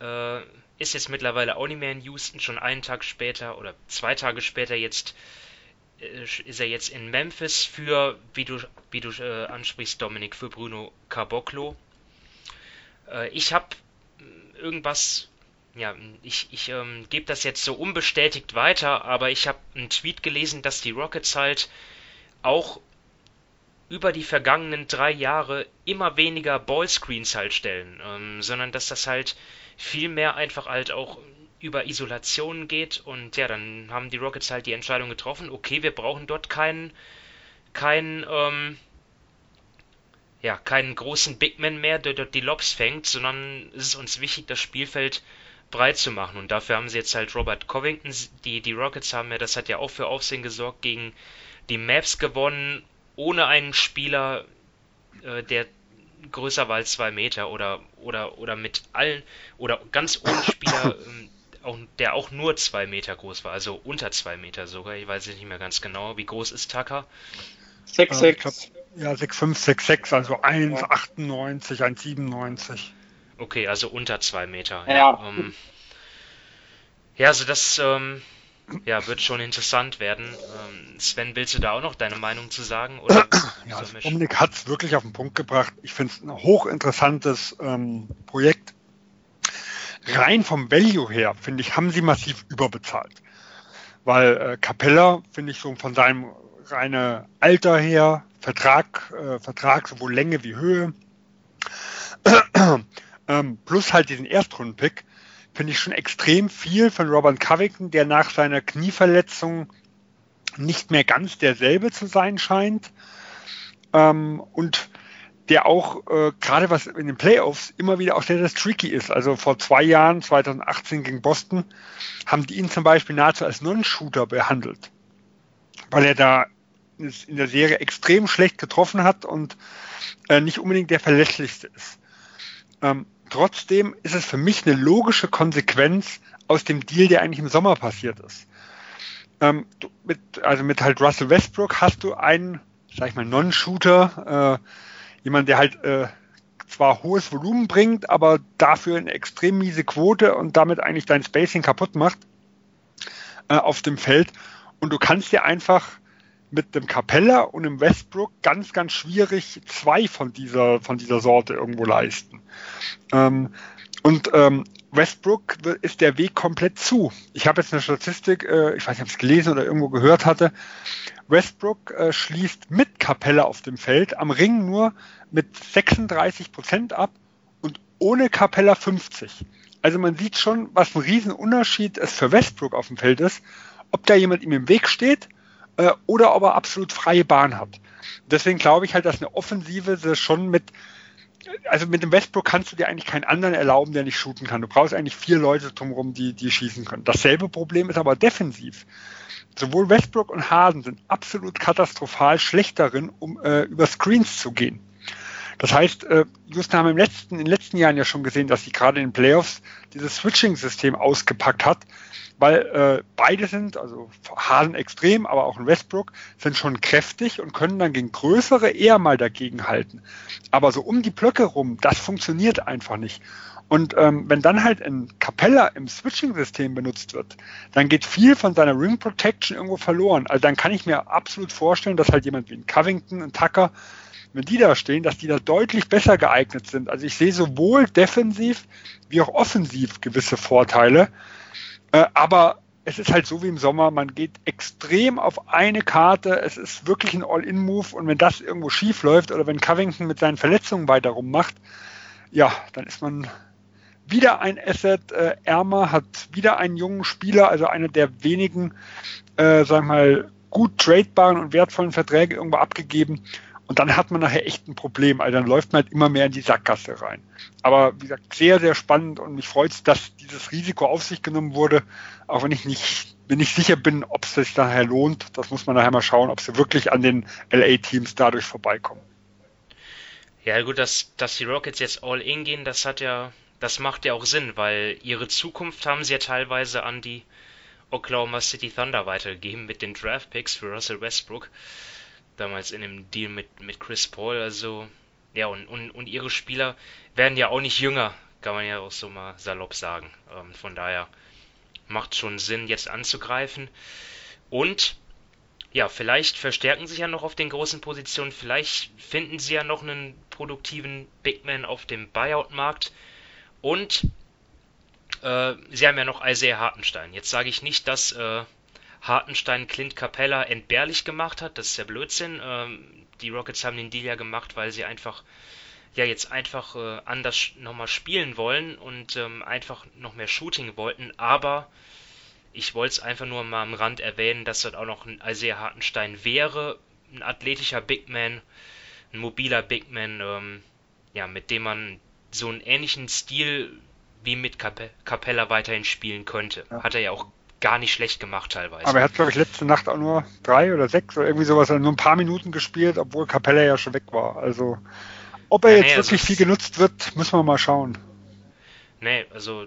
äh, ist jetzt mittlerweile auch nicht mehr in Houston, schon einen Tag später oder zwei Tage später jetzt äh, ist er jetzt in Memphis für, wie du, wie du äh, ansprichst, Dominik, für Bruno Caboclo. Äh, ich habe irgendwas, ja, ich, ich ähm, gebe das jetzt so unbestätigt weiter, aber ich habe einen Tweet gelesen, dass die Rockets halt auch über die vergangenen drei Jahre immer weniger Ballscreens halt stellen, ähm, sondern dass das halt viel mehr einfach halt auch über Isolation geht und ja, dann haben die Rockets halt die Entscheidung getroffen, okay, wir brauchen dort keinen, keinen, ähm, ja, keinen großen Bigman mehr, der dort die Lobs fängt, sondern es ist uns wichtig, das Spielfeld breit zu machen. Und dafür haben sie jetzt halt Robert Covington, die, die Rockets haben ja, das hat ja auch für Aufsehen gesorgt, gegen die Maps gewonnen ohne einen Spieler, äh, der größer war als zwei Meter oder, oder, oder mit allen oder ganz ohne Spieler, ähm, auch, der auch nur zwei Meter groß war, also unter zwei Meter sogar. Ich weiß nicht mehr ganz genau. Wie groß ist Tucker? 6,6. Ja, 6,5, 6,6, also 1,98, 1,97. Okay, also unter zwei Meter. Ja. Ja, ähm, ja also das ähm, ja, wird schon interessant werden. Ähm, Sven, willst du da auch noch deine Meinung zu sagen? Oder ja, also Dominik hat es wirklich auf den Punkt gebracht. Ich finde es ein hochinteressantes ähm, Projekt. Rein vom Value her, finde ich, haben sie massiv überbezahlt. Weil äh, Capella, finde ich, so von seinem reine Alter her, Vertrag, äh, Vertrag sowohl Länge wie Höhe, ähm, plus halt diesen Erstrundenpick, finde ich schon extrem viel von Robert Covington, der nach seiner Knieverletzung nicht mehr ganz derselbe zu sein scheint. Ähm, und der auch äh, gerade was in den Playoffs immer wieder auch sehr, sehr tricky ist. Also vor zwei Jahren, 2018 gegen Boston, haben die ihn zum Beispiel nahezu als Non-Shooter behandelt, weil er da in der Serie extrem schlecht getroffen hat und äh, nicht unbedingt der verlässlichste ist. Ähm, trotzdem ist es für mich eine logische Konsequenz aus dem Deal, der eigentlich im Sommer passiert ist. Ähm, mit, also mit halt Russell Westbrook hast du einen, sag ich mal, Non-Shooter, äh, jemand, der halt äh, zwar hohes Volumen bringt, aber dafür eine extrem miese Quote und damit eigentlich dein Spacing kaputt macht äh, auf dem Feld. Und du kannst dir einfach mit dem Capella und dem Westbrook ganz, ganz schwierig zwei von dieser, von dieser Sorte irgendwo leisten. Ähm, und ähm, Westbrook ist der Weg komplett zu. Ich habe jetzt eine Statistik, äh, ich weiß nicht, ob ich es gelesen oder irgendwo gehört hatte. Westbrook äh, schließt mit Capella auf dem Feld am Ring nur mit 36 Prozent ab und ohne Capella 50. Also man sieht schon, was ein Riesenunterschied es für Westbrook auf dem Feld ist, ob da jemand ihm im Weg steht äh, oder ob er absolut freie Bahn hat. Deswegen glaube ich halt, dass eine Offensive schon mit, also mit dem Westbrook kannst du dir eigentlich keinen anderen erlauben, der nicht shooten kann. Du brauchst eigentlich vier Leute drumherum, die, die schießen können. Dasselbe Problem ist aber defensiv. Sowohl Westbrook und Harden sind absolut katastrophal schlecht darin, um äh, über Screens zu gehen. Das heißt, äh, Houston haben im letzten, in den letzten Jahren ja schon gesehen, dass sie gerade in den Playoffs dieses Switching-System ausgepackt hat, weil äh, beide sind, also Harden extrem, aber auch ein Westbrook, sind schon kräftig und können dann gegen größere eher mal dagegen halten. Aber so um die Blöcke rum, das funktioniert einfach nicht. Und ähm, wenn dann halt ein Capella im Switching-System benutzt wird, dann geht viel von seiner Ring Protection irgendwo verloren. Also dann kann ich mir absolut vorstellen, dass halt jemand wie ein Covington, ein Tucker, wenn die da stehen, dass die da deutlich besser geeignet sind. Also ich sehe sowohl defensiv wie auch offensiv gewisse Vorteile. Äh, aber es ist halt so wie im Sommer, man geht extrem auf eine Karte, es ist wirklich ein All-In-Move und wenn das irgendwo schief läuft oder wenn Covington mit seinen Verletzungen weiter rummacht, ja, dann ist man wieder ein Asset äh, ärmer, hat wieder einen jungen Spieler, also einer der wenigen, äh, sag mal, gut tradebaren und wertvollen Verträge irgendwo abgegeben und dann hat man nachher echt ein Problem. Also dann läuft man halt immer mehr in die Sackgasse rein. Aber wie gesagt, sehr, sehr spannend und mich freut es, dass dieses Risiko auf sich genommen wurde, auch wenn ich nicht, wenn ich sicher bin, ob es sich daher lohnt. Das muss man nachher mal schauen, ob sie wirklich an den LA-Teams dadurch vorbeikommen. Ja, gut, dass, dass die Rockets jetzt all in gehen, das hat ja, das macht ja auch Sinn, weil ihre Zukunft haben sie ja teilweise an die Oklahoma City Thunder weitergegeben mit den Draft Picks für Russell Westbrook damals in dem Deal mit, mit Chris Paul. Also, ja, und, und, und ihre Spieler werden ja auch nicht jünger, kann man ja auch so mal salopp sagen. Ähm, von daher macht schon Sinn, jetzt anzugreifen. Und ja, vielleicht verstärken sie sich ja noch auf den großen Positionen. Vielleicht finden sie ja noch einen produktiven Big Man auf dem Buyout-Markt. Und äh, sie haben ja noch Isaiah Hartenstein. Jetzt sage ich nicht, dass äh, Hartenstein Clint Capella entbehrlich gemacht hat. Das ist ja Blödsinn. Ähm, die Rockets haben den Deal ja gemacht, weil sie einfach ja jetzt einfach äh, anders nochmal spielen wollen und ähm, einfach noch mehr Shooting wollten. Aber ich wollte es einfach nur mal am Rand erwähnen, dass dort auch noch ein Isaiah Hartenstein wäre. Ein athletischer Big Man, ein mobiler Big Man, ähm, ja, mit dem man so einen ähnlichen Stil wie mit Cap Capella weiterhin spielen könnte. Ja. Hat er ja auch gar nicht schlecht gemacht teilweise. Aber er hat, glaube ich, letzte Nacht auch nur drei oder sechs oder irgendwie sowas, also nur ein paar Minuten gespielt, obwohl Capella ja schon weg war. Also Ob er ja, jetzt nee, wirklich also viel genutzt wird, müssen wir mal schauen. Nee, also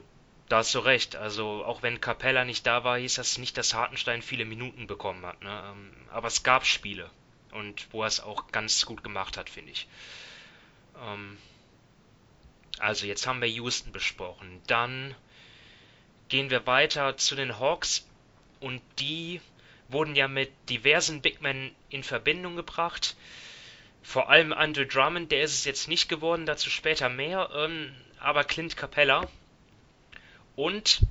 da hast du recht. Also auch wenn Capella nicht da war, hieß das nicht, dass Hartenstein viele Minuten bekommen hat. Ne? Ähm, aber es gab Spiele und wo er es auch ganz gut gemacht hat, finde ich. Ähm, also jetzt haben wir Houston besprochen. Dann gehen wir weiter zu den Hawks und die wurden ja mit diversen Big Men in Verbindung gebracht. Vor allem Andrew Drummond, der ist es jetzt nicht geworden, dazu später mehr, ähm, aber Clint Capella. Und,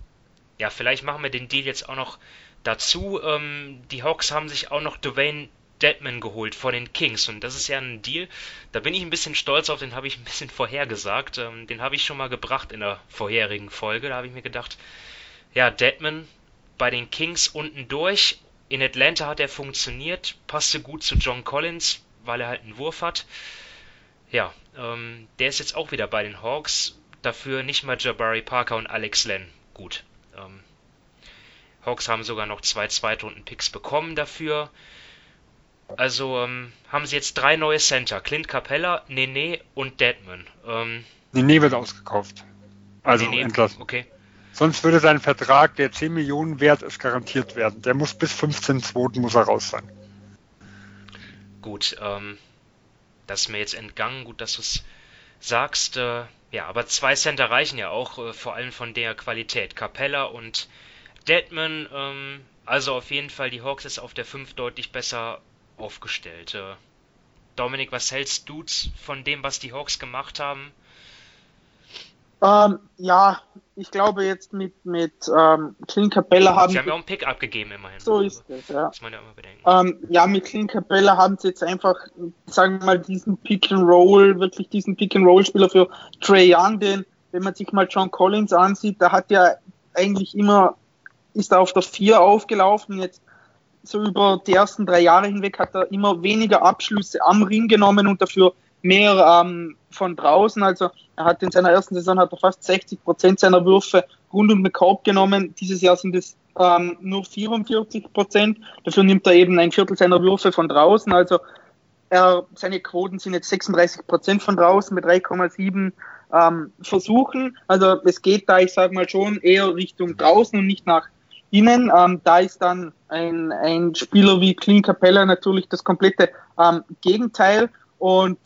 ja, vielleicht machen wir den Deal jetzt auch noch dazu. Ähm, die Hawks haben sich auch noch Dwayne Deadman geholt von den Kings und das ist ja ein Deal, da bin ich ein bisschen stolz auf, den habe ich ein bisschen vorhergesagt. Ähm, den habe ich schon mal gebracht in der vorherigen Folge, da habe ich mir gedacht, ja, Deadman bei den Kings unten durch. In Atlanta hat er funktioniert, passte gut zu John Collins, weil er halt einen Wurf hat. Ja, ähm, der ist jetzt auch wieder bei den Hawks. Dafür nicht mal Jabari Parker und Alex Len. Gut. Ähm, Hawks haben sogar noch zwei Zweitrunden-Picks bekommen dafür. Also ähm, haben sie jetzt drei neue Center. Clint Capella, Nene und Deadman. Ähm, Nene wird ausgekauft. Also Nene, entlassen. Okay. Sonst würde sein Vertrag, der 10 Millionen wert ist, garantiert werden. Der muss bis 15.2. muss er raus sein. Gut, ähm, das ist mir jetzt entgangen. Gut, dass du es sagst. Äh, ja, aber zwei Center reichen ja auch, äh, vor allem von der Qualität. Capella und Deadman, ähm, also auf jeden Fall, die Hawks ist auf der 5 deutlich besser aufgestellt. Dominik, was hältst du von dem, was die Hawks gemacht haben? Ähm, ja, ich glaube jetzt mit, mit ähm, Clint Capella haben sie... haben ja auch einen Pick abgegeben immerhin. So ist es, ja. Das man ja immer bedenken. Ähm, ja, mit Clint Capella haben sie jetzt einfach, sagen wir mal, diesen Pick and Roll, wirklich diesen Pick and Roll Spieler für Trey Young, den, wenn man sich mal John Collins ansieht, da hat ja eigentlich immer, ist er auf der 4 aufgelaufen, jetzt so über die ersten drei Jahre hinweg hat er immer weniger Abschlüsse am Ring genommen und dafür mehr ähm, von draußen. Also er hat in seiner ersten Saison hat er fast 60 Prozent seiner Würfe rund um den Korb genommen. Dieses Jahr sind es ähm, nur 44 Prozent. Dafür nimmt er eben ein Viertel seiner Würfe von draußen. Also er, seine Quoten sind jetzt 36 Prozent von draußen mit 3,7 ähm, Versuchen. Also es geht da, ich sage mal schon, eher Richtung draußen und nicht nach innen. Ähm, da ist dann ein, ein Spieler wie Clint Capella natürlich das komplette ähm, Gegenteil. Und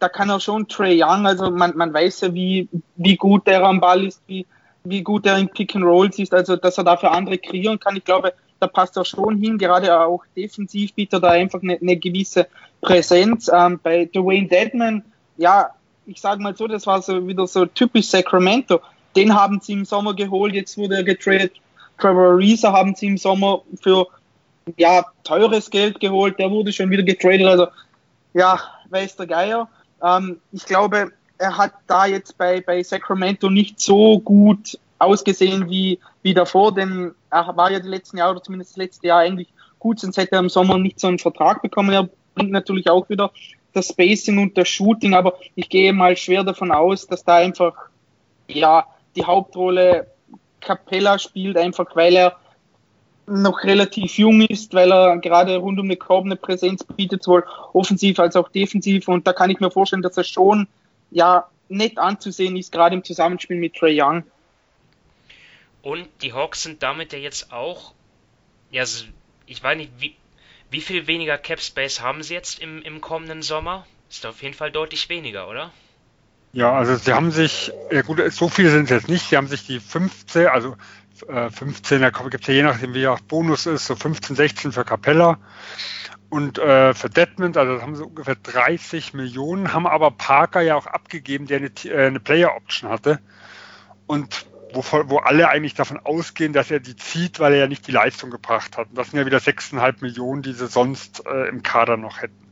da kann er schon Trey Young, also man, man weiß ja, wie, wie gut der am Ball ist, wie, wie gut er in Pick and Rolls ist, also dass er dafür andere kreieren kann. Ich glaube, da passt er schon hin, gerade auch defensiv bietet er da einfach eine, eine gewisse Präsenz. Ähm, bei Dwayne Deadman, ja, ich sage mal so, das war so wieder so typisch Sacramento. Den haben sie im Sommer geholt, jetzt wurde er getradet. Trevor Ariza haben sie im Sommer für ja, teures Geld geholt, der wurde schon wieder getradet, also ja, weiß der Geier. Ähm, ich glaube, er hat da jetzt bei, bei Sacramento nicht so gut ausgesehen wie, wie davor, denn er war ja die letzten Jahre oder zumindest das letzte Jahr eigentlich gut, sonst hätte er im Sommer nicht so einen Vertrag bekommen. Er bringt natürlich auch wieder das Spacing und das Shooting, aber ich gehe mal schwer davon aus, dass da einfach ja die Hauptrolle Capella spielt, einfach weil er noch relativ jung ist, weil er gerade rund um den Korb eine Präsenz bietet, sowohl offensiv als auch defensiv. Und da kann ich mir vorstellen, dass er schon ja nett anzusehen ist, gerade im Zusammenspiel mit Trey Young. Und die Hawks sind damit ja jetzt auch, ja, ich weiß nicht, wie, wie viel weniger Cap Space haben sie jetzt im, im kommenden Sommer? Ist auf jeden Fall deutlich weniger, oder? Ja, also sie haben sich, ja gut, so viele sind es jetzt nicht, sie haben sich die 15, also 15, da gibt es ja je nachdem, wie auch Bonus ist, so 15, 16 für Capella und äh, für Deadmond, also haben sie ungefähr 30 Millionen, haben aber Parker ja auch abgegeben, der eine, äh, eine Player-Option hatte und wo, wo alle eigentlich davon ausgehen, dass er die zieht, weil er ja nicht die Leistung gebracht hat. Und das sind ja wieder 6,5 Millionen, die sie sonst äh, im Kader noch hätten.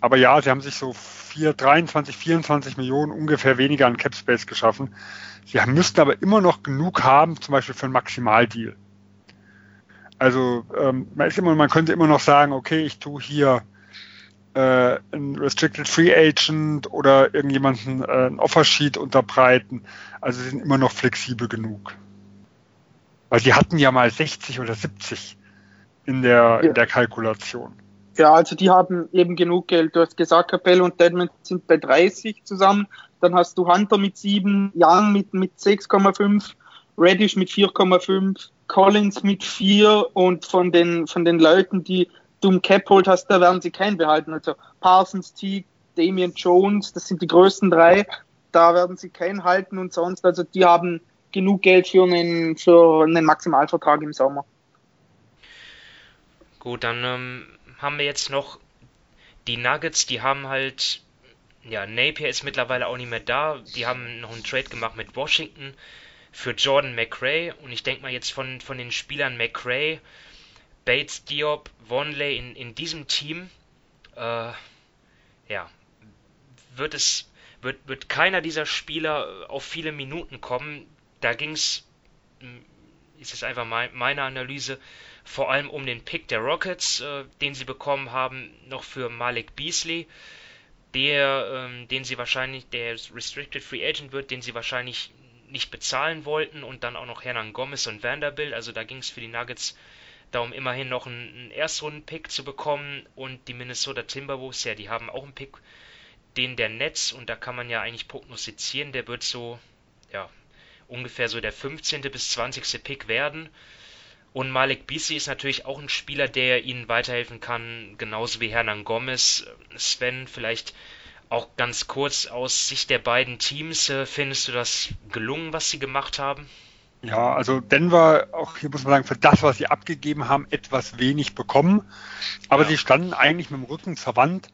Aber ja, sie haben sich so 4, 23, 24 Millionen ungefähr weniger an Cap Space geschaffen. Sie müssten aber immer noch genug haben, zum Beispiel für einen Maximaldeal. Also ähm, man, ist immer, man könnte immer noch sagen, okay, ich tue hier äh, ein Restricted Free Agent oder irgendjemanden äh, ein Offersheet unterbreiten. Also sie sind immer noch flexibel genug. Weil sie hatten ja mal 60 oder 70 in der, ja. in der Kalkulation. Ja, also die haben eben genug Geld. Du hast gesagt, Capello und Deadman sind bei 30 zusammen. Dann hast du Hunter mit 7, Young mit, mit 6,5, Reddish mit 4,5, Collins mit 4 und von den, von den Leuten, die du im Cap holt hast, da werden sie keinen behalten. Also Parsons, Teague, Damian Jones, das sind die größten drei. Da werden sie keinen halten und sonst. Also die haben genug Geld für einen, für einen Maximalvertrag im Sommer. Gut, dann ähm, haben wir jetzt noch die Nuggets, die haben halt, ja, Napier ist mittlerweile auch nicht mehr da. Die haben noch einen Trade gemacht mit Washington für Jordan McRae und ich denke mal jetzt von, von den Spielern McRae, Bates, Diop, Vonley in, in diesem Team, äh, ja, wird es wird, wird keiner dieser Spieler auf viele Minuten kommen. Da ging es, ist es einfach mein, meine Analyse, vor allem um den Pick der Rockets, äh, den sie bekommen haben, noch für Malik Beasley, der, ähm, den sie wahrscheinlich, der Restricted Free Agent wird, den sie wahrscheinlich nicht bezahlen wollten und dann auch noch Hernan Gomez und Vanderbilt. Also da ging es für die Nuggets darum, immerhin noch einen, einen Erstrunden-Pick zu bekommen und die Minnesota Timberwolves, ja, die haben auch einen Pick, den der Netz und da kann man ja eigentlich prognostizieren, der wird so, ja, ungefähr so der 15. bis 20. Pick werden. Und Malik Beasley ist natürlich auch ein Spieler, der ihnen weiterhelfen kann, genauso wie Hernan Gomez. Sven, vielleicht auch ganz kurz aus Sicht der beiden Teams, äh, findest du das gelungen, was sie gemacht haben? Ja, also Denver, auch hier muss man sagen, für das, was sie abgegeben haben, etwas wenig bekommen. Aber ja. sie standen eigentlich mit dem Rücken zur Wand,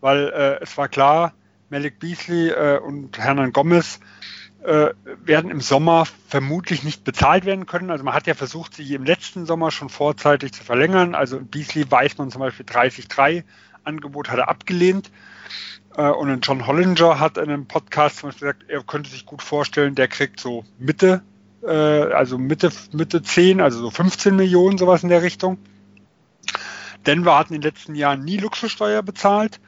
weil äh, es war klar, Malik Beasley äh, und Hernan Gomez äh, werden im Sommer vermutlich nicht bezahlt werden können. Also man hat ja versucht, sie im letzten Sommer schon vorzeitig zu verlängern. Also Beasley weiß man zum Beispiel 30-3 Angebot hat er abgelehnt. Äh, und John Hollinger hat in einem Podcast zum Beispiel gesagt, er könnte sich gut vorstellen, der kriegt so Mitte, äh, also Mitte, Mitte 10, also so 15 Millionen, sowas in der Richtung. Denver hat in den letzten Jahren nie Luxussteuer bezahlt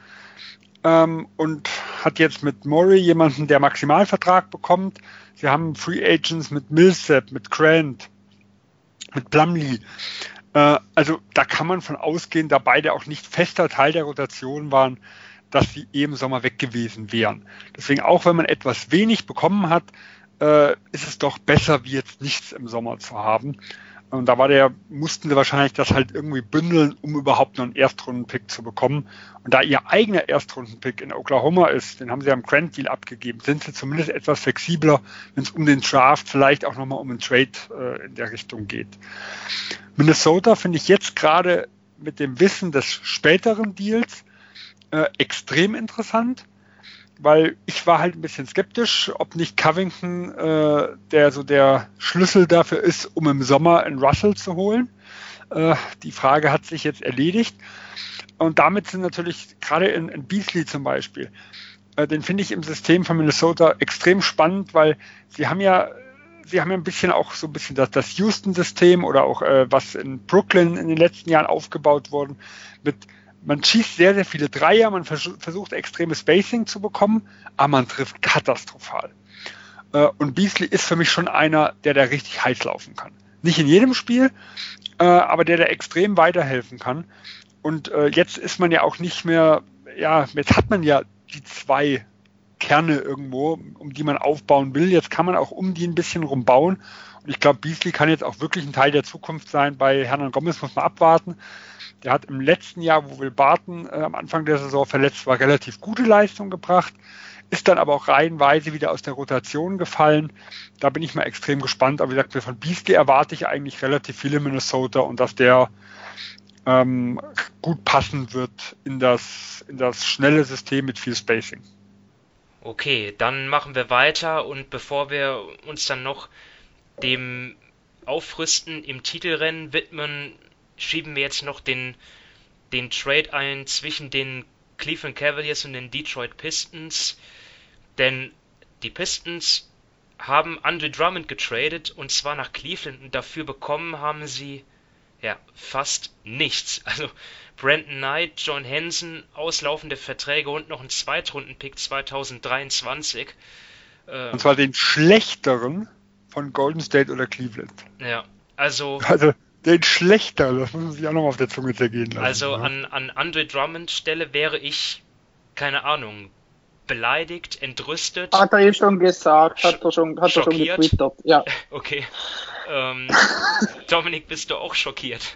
ähm, und hat jetzt mit Murray jemanden, der Maximalvertrag bekommt. Sie haben Free Agents mit Millsap, mit Grant, mit Plumlee. Äh, also da kann man von ausgehen, da beide auch nicht fester Teil der Rotation waren, dass sie eben Sommer weg gewesen wären. Deswegen auch wenn man etwas wenig bekommen hat, äh, ist es doch besser, wie jetzt nichts im Sommer zu haben. Und da war der, mussten sie wahrscheinlich das halt irgendwie bündeln, um überhaupt noch einen Erstrundenpick zu bekommen. Und da ihr eigener Erstrundenpick in Oklahoma ist, den haben sie am Grant Deal abgegeben, sind sie zumindest etwas flexibler, wenn es um den Draft vielleicht auch nochmal um einen Trade äh, in der Richtung geht. Minnesota finde ich jetzt gerade mit dem Wissen des späteren Deals äh, extrem interessant weil ich war halt ein bisschen skeptisch, ob nicht Covington äh, der so der Schlüssel dafür ist, um im Sommer einen Russell zu holen. Äh, die Frage hat sich jetzt erledigt. Und damit sind natürlich gerade in, in Beasley zum Beispiel, äh, den finde ich im System von Minnesota extrem spannend, weil sie haben ja sie haben ja ein bisschen auch so ein bisschen das, das Houston-System oder auch äh, was in Brooklyn in den letzten Jahren aufgebaut worden mit man schießt sehr, sehr viele Dreier, man versucht extremes Spacing zu bekommen, aber man trifft katastrophal. Äh, und Beasley ist für mich schon einer, der da richtig heiß laufen kann. Nicht in jedem Spiel, äh, aber der da extrem weiterhelfen kann. Und äh, jetzt ist man ja auch nicht mehr, ja, jetzt hat man ja die zwei Kerne irgendwo, um die man aufbauen will. Jetzt kann man auch um die ein bisschen rumbauen. Ich glaube, Beasley kann jetzt auch wirklich ein Teil der Zukunft sein. Bei Hernan Gomez muss man abwarten. Der hat im letzten Jahr, wo Will Barton äh, am Anfang der Saison verletzt war, relativ gute Leistung gebracht, ist dann aber auch reihenweise wieder aus der Rotation gefallen. Da bin ich mal extrem gespannt. Aber wie gesagt, von Beasley erwarte ich eigentlich relativ viel in Minnesota und dass der ähm, gut passen wird in das, in das schnelle System mit viel Spacing. Okay, dann machen wir weiter und bevor wir uns dann noch dem Aufrüsten im Titelrennen widmen, schieben wir jetzt noch den, den Trade ein zwischen den Cleveland Cavaliers und den Detroit Pistons. Denn die Pistons haben Andre Drummond getradet und zwar nach Cleveland und dafür bekommen haben sie ja fast nichts. Also Brandon Knight, John Henson, auslaufende Verträge und noch ein Zweitrunden-Pick 2023. und zwar den schlechteren von Golden State oder Cleveland. Ja, also, also den schlechter. Das muss man sich auch noch auf der Zunge zergehen lassen. Also ja. an, an Andre Drummond Stelle wäre ich, keine Ahnung, beleidigt, entrüstet. Hat er eh schon gesagt, hat er schon, hat er schon getwittert, ja. Okay. Ähm, Dominik, bist du auch schockiert?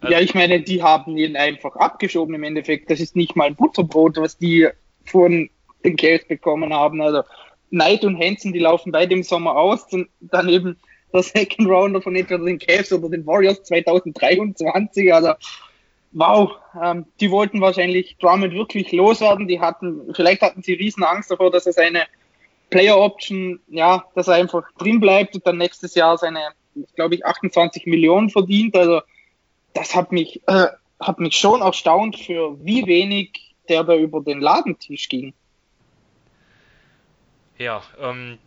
Also, ja, ich meine, die haben ihn einfach abgeschoben im Endeffekt. Das ist nicht mal Butterbrot, was die von den Cavs bekommen haben. Also Knight und Hansen, die laufen beide im Sommer aus. Und dann eben der Second Rounder von entweder den Cavs oder den Warriors 2023. Also wow, ähm, die wollten wahrscheinlich Drummond wirklich loswerden. Die hatten, vielleicht hatten sie riesen Angst davor, dass er seine Player Option, ja, dass er einfach drin bleibt und dann nächstes Jahr seine, glaube ich, 28 Millionen verdient. Also das hat mich, äh, hat mich schon erstaunt, für wie wenig der da über den Ladentisch ging. Ja, ähm,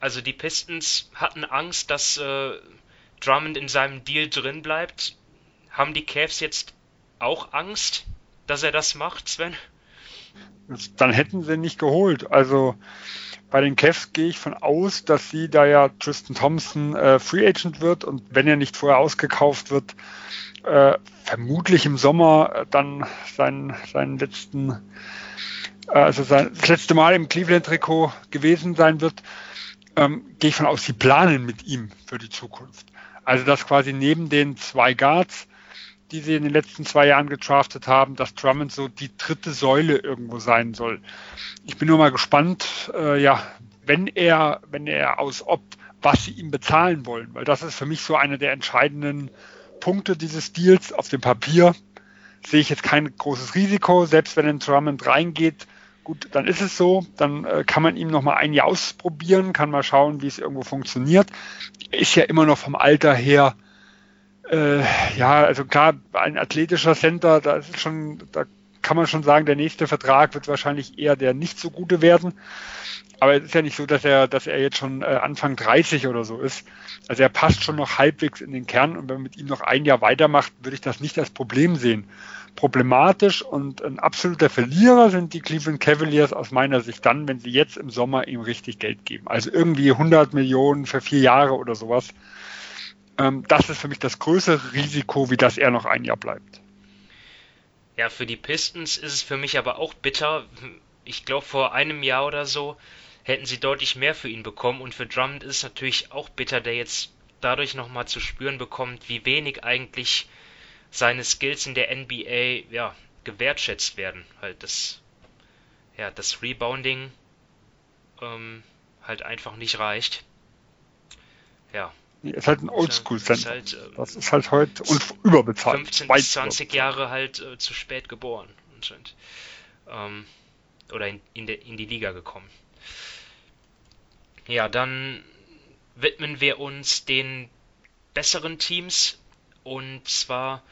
also die Pistons hatten Angst, dass äh, Drummond in seinem Deal drin bleibt. Haben die Cavs jetzt auch Angst, dass er das macht, Sven? Dann hätten sie ihn nicht geholt. Also bei den Cavs gehe ich von aus, dass sie, da ja Tristan Thompson äh, Free Agent wird und wenn er nicht vorher ausgekauft wird, äh, vermutlich im Sommer äh, dann seinen, seinen letzten, also sein, das letzte Mal im Cleveland-Trikot gewesen sein wird, ähm, gehe ich von aus, sie planen mit ihm für die Zukunft. Also dass quasi neben den zwei Guards die sie in den letzten zwei Jahren getraftet haben, dass Drummond so die dritte Säule irgendwo sein soll. Ich bin nur mal gespannt, äh, ja, wenn er, wenn er aus ob, was sie ihm bezahlen wollen, weil das ist für mich so einer der entscheidenden Punkte dieses Deals auf dem Papier. Sehe ich jetzt kein großes Risiko, selbst wenn ein Drummond reingeht, gut, dann ist es so, dann äh, kann man ihm noch mal ein Jahr ausprobieren, kann mal schauen, wie es irgendwo funktioniert. Ist ja immer noch vom Alter her äh, ja, also klar, ein athletischer Center, da ist schon, da kann man schon sagen, der nächste Vertrag wird wahrscheinlich eher der nicht so gute werden. Aber es ist ja nicht so, dass er, dass er jetzt schon äh, Anfang 30 oder so ist. Also er passt schon noch halbwegs in den Kern und wenn man mit ihm noch ein Jahr weitermacht, würde ich das nicht als Problem sehen. Problematisch und ein absoluter Verlierer sind die Cleveland Cavaliers aus meiner Sicht dann, wenn sie jetzt im Sommer ihm richtig Geld geben. Also irgendwie 100 Millionen für vier Jahre oder sowas. Ähm, das ist für mich das größere Risiko, wie dass er noch ein Jahr bleibt. Ja, für die Pistons ist es für mich aber auch bitter. Ich glaube, vor einem Jahr oder so hätten sie deutlich mehr für ihn bekommen. Und für Drummond ist es natürlich auch bitter, der jetzt dadurch nochmal zu spüren bekommt, wie wenig eigentlich seine Skills in der NBA ja, gewertschätzt werden. Halt das, ja, das Rebounding ähm, halt einfach nicht reicht. Ja, ist halt ein Oldschool-Center. Halt, ähm, das ist halt heute und überbezahlt. 15 bis 20 Jahre halt äh, zu spät geboren anscheinend. Ähm, oder in, in, de, in die Liga gekommen. Ja, dann widmen wir uns den besseren Teams und zwar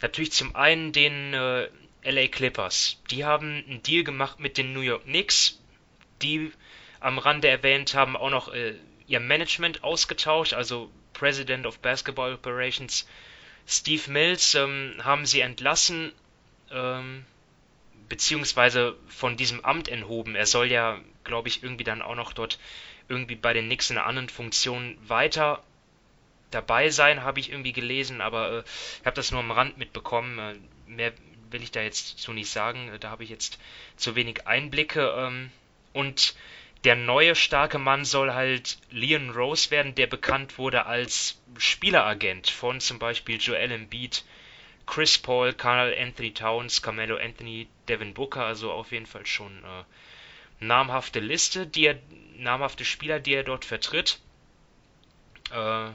natürlich zum einen den äh, LA Clippers. Die haben einen Deal gemacht mit den New York Knicks, die am Rande erwähnt haben auch noch äh, ihr Management ausgetauscht, also President of Basketball Operations Steve Mills ähm, haben sie entlassen, ähm, beziehungsweise von diesem Amt enthoben. Er soll ja, glaube ich, irgendwie dann auch noch dort irgendwie bei den Knicks in einer anderen Funktion weiter dabei sein, habe ich irgendwie gelesen, aber äh, ich habe das nur am Rand mitbekommen. Äh, mehr will ich da jetzt so nicht sagen, äh, da habe ich jetzt zu wenig Einblicke. Ähm, und der neue starke Mann soll halt Leon Rose werden, der bekannt wurde als Spieleragent von zum Beispiel Joel Embiid, Chris Paul, Carl Anthony Towns, Carmelo Anthony, Devin Booker, also auf jeden Fall schon äh, namhafte Liste, die er, namhafte Spieler, die er dort vertritt. Äh,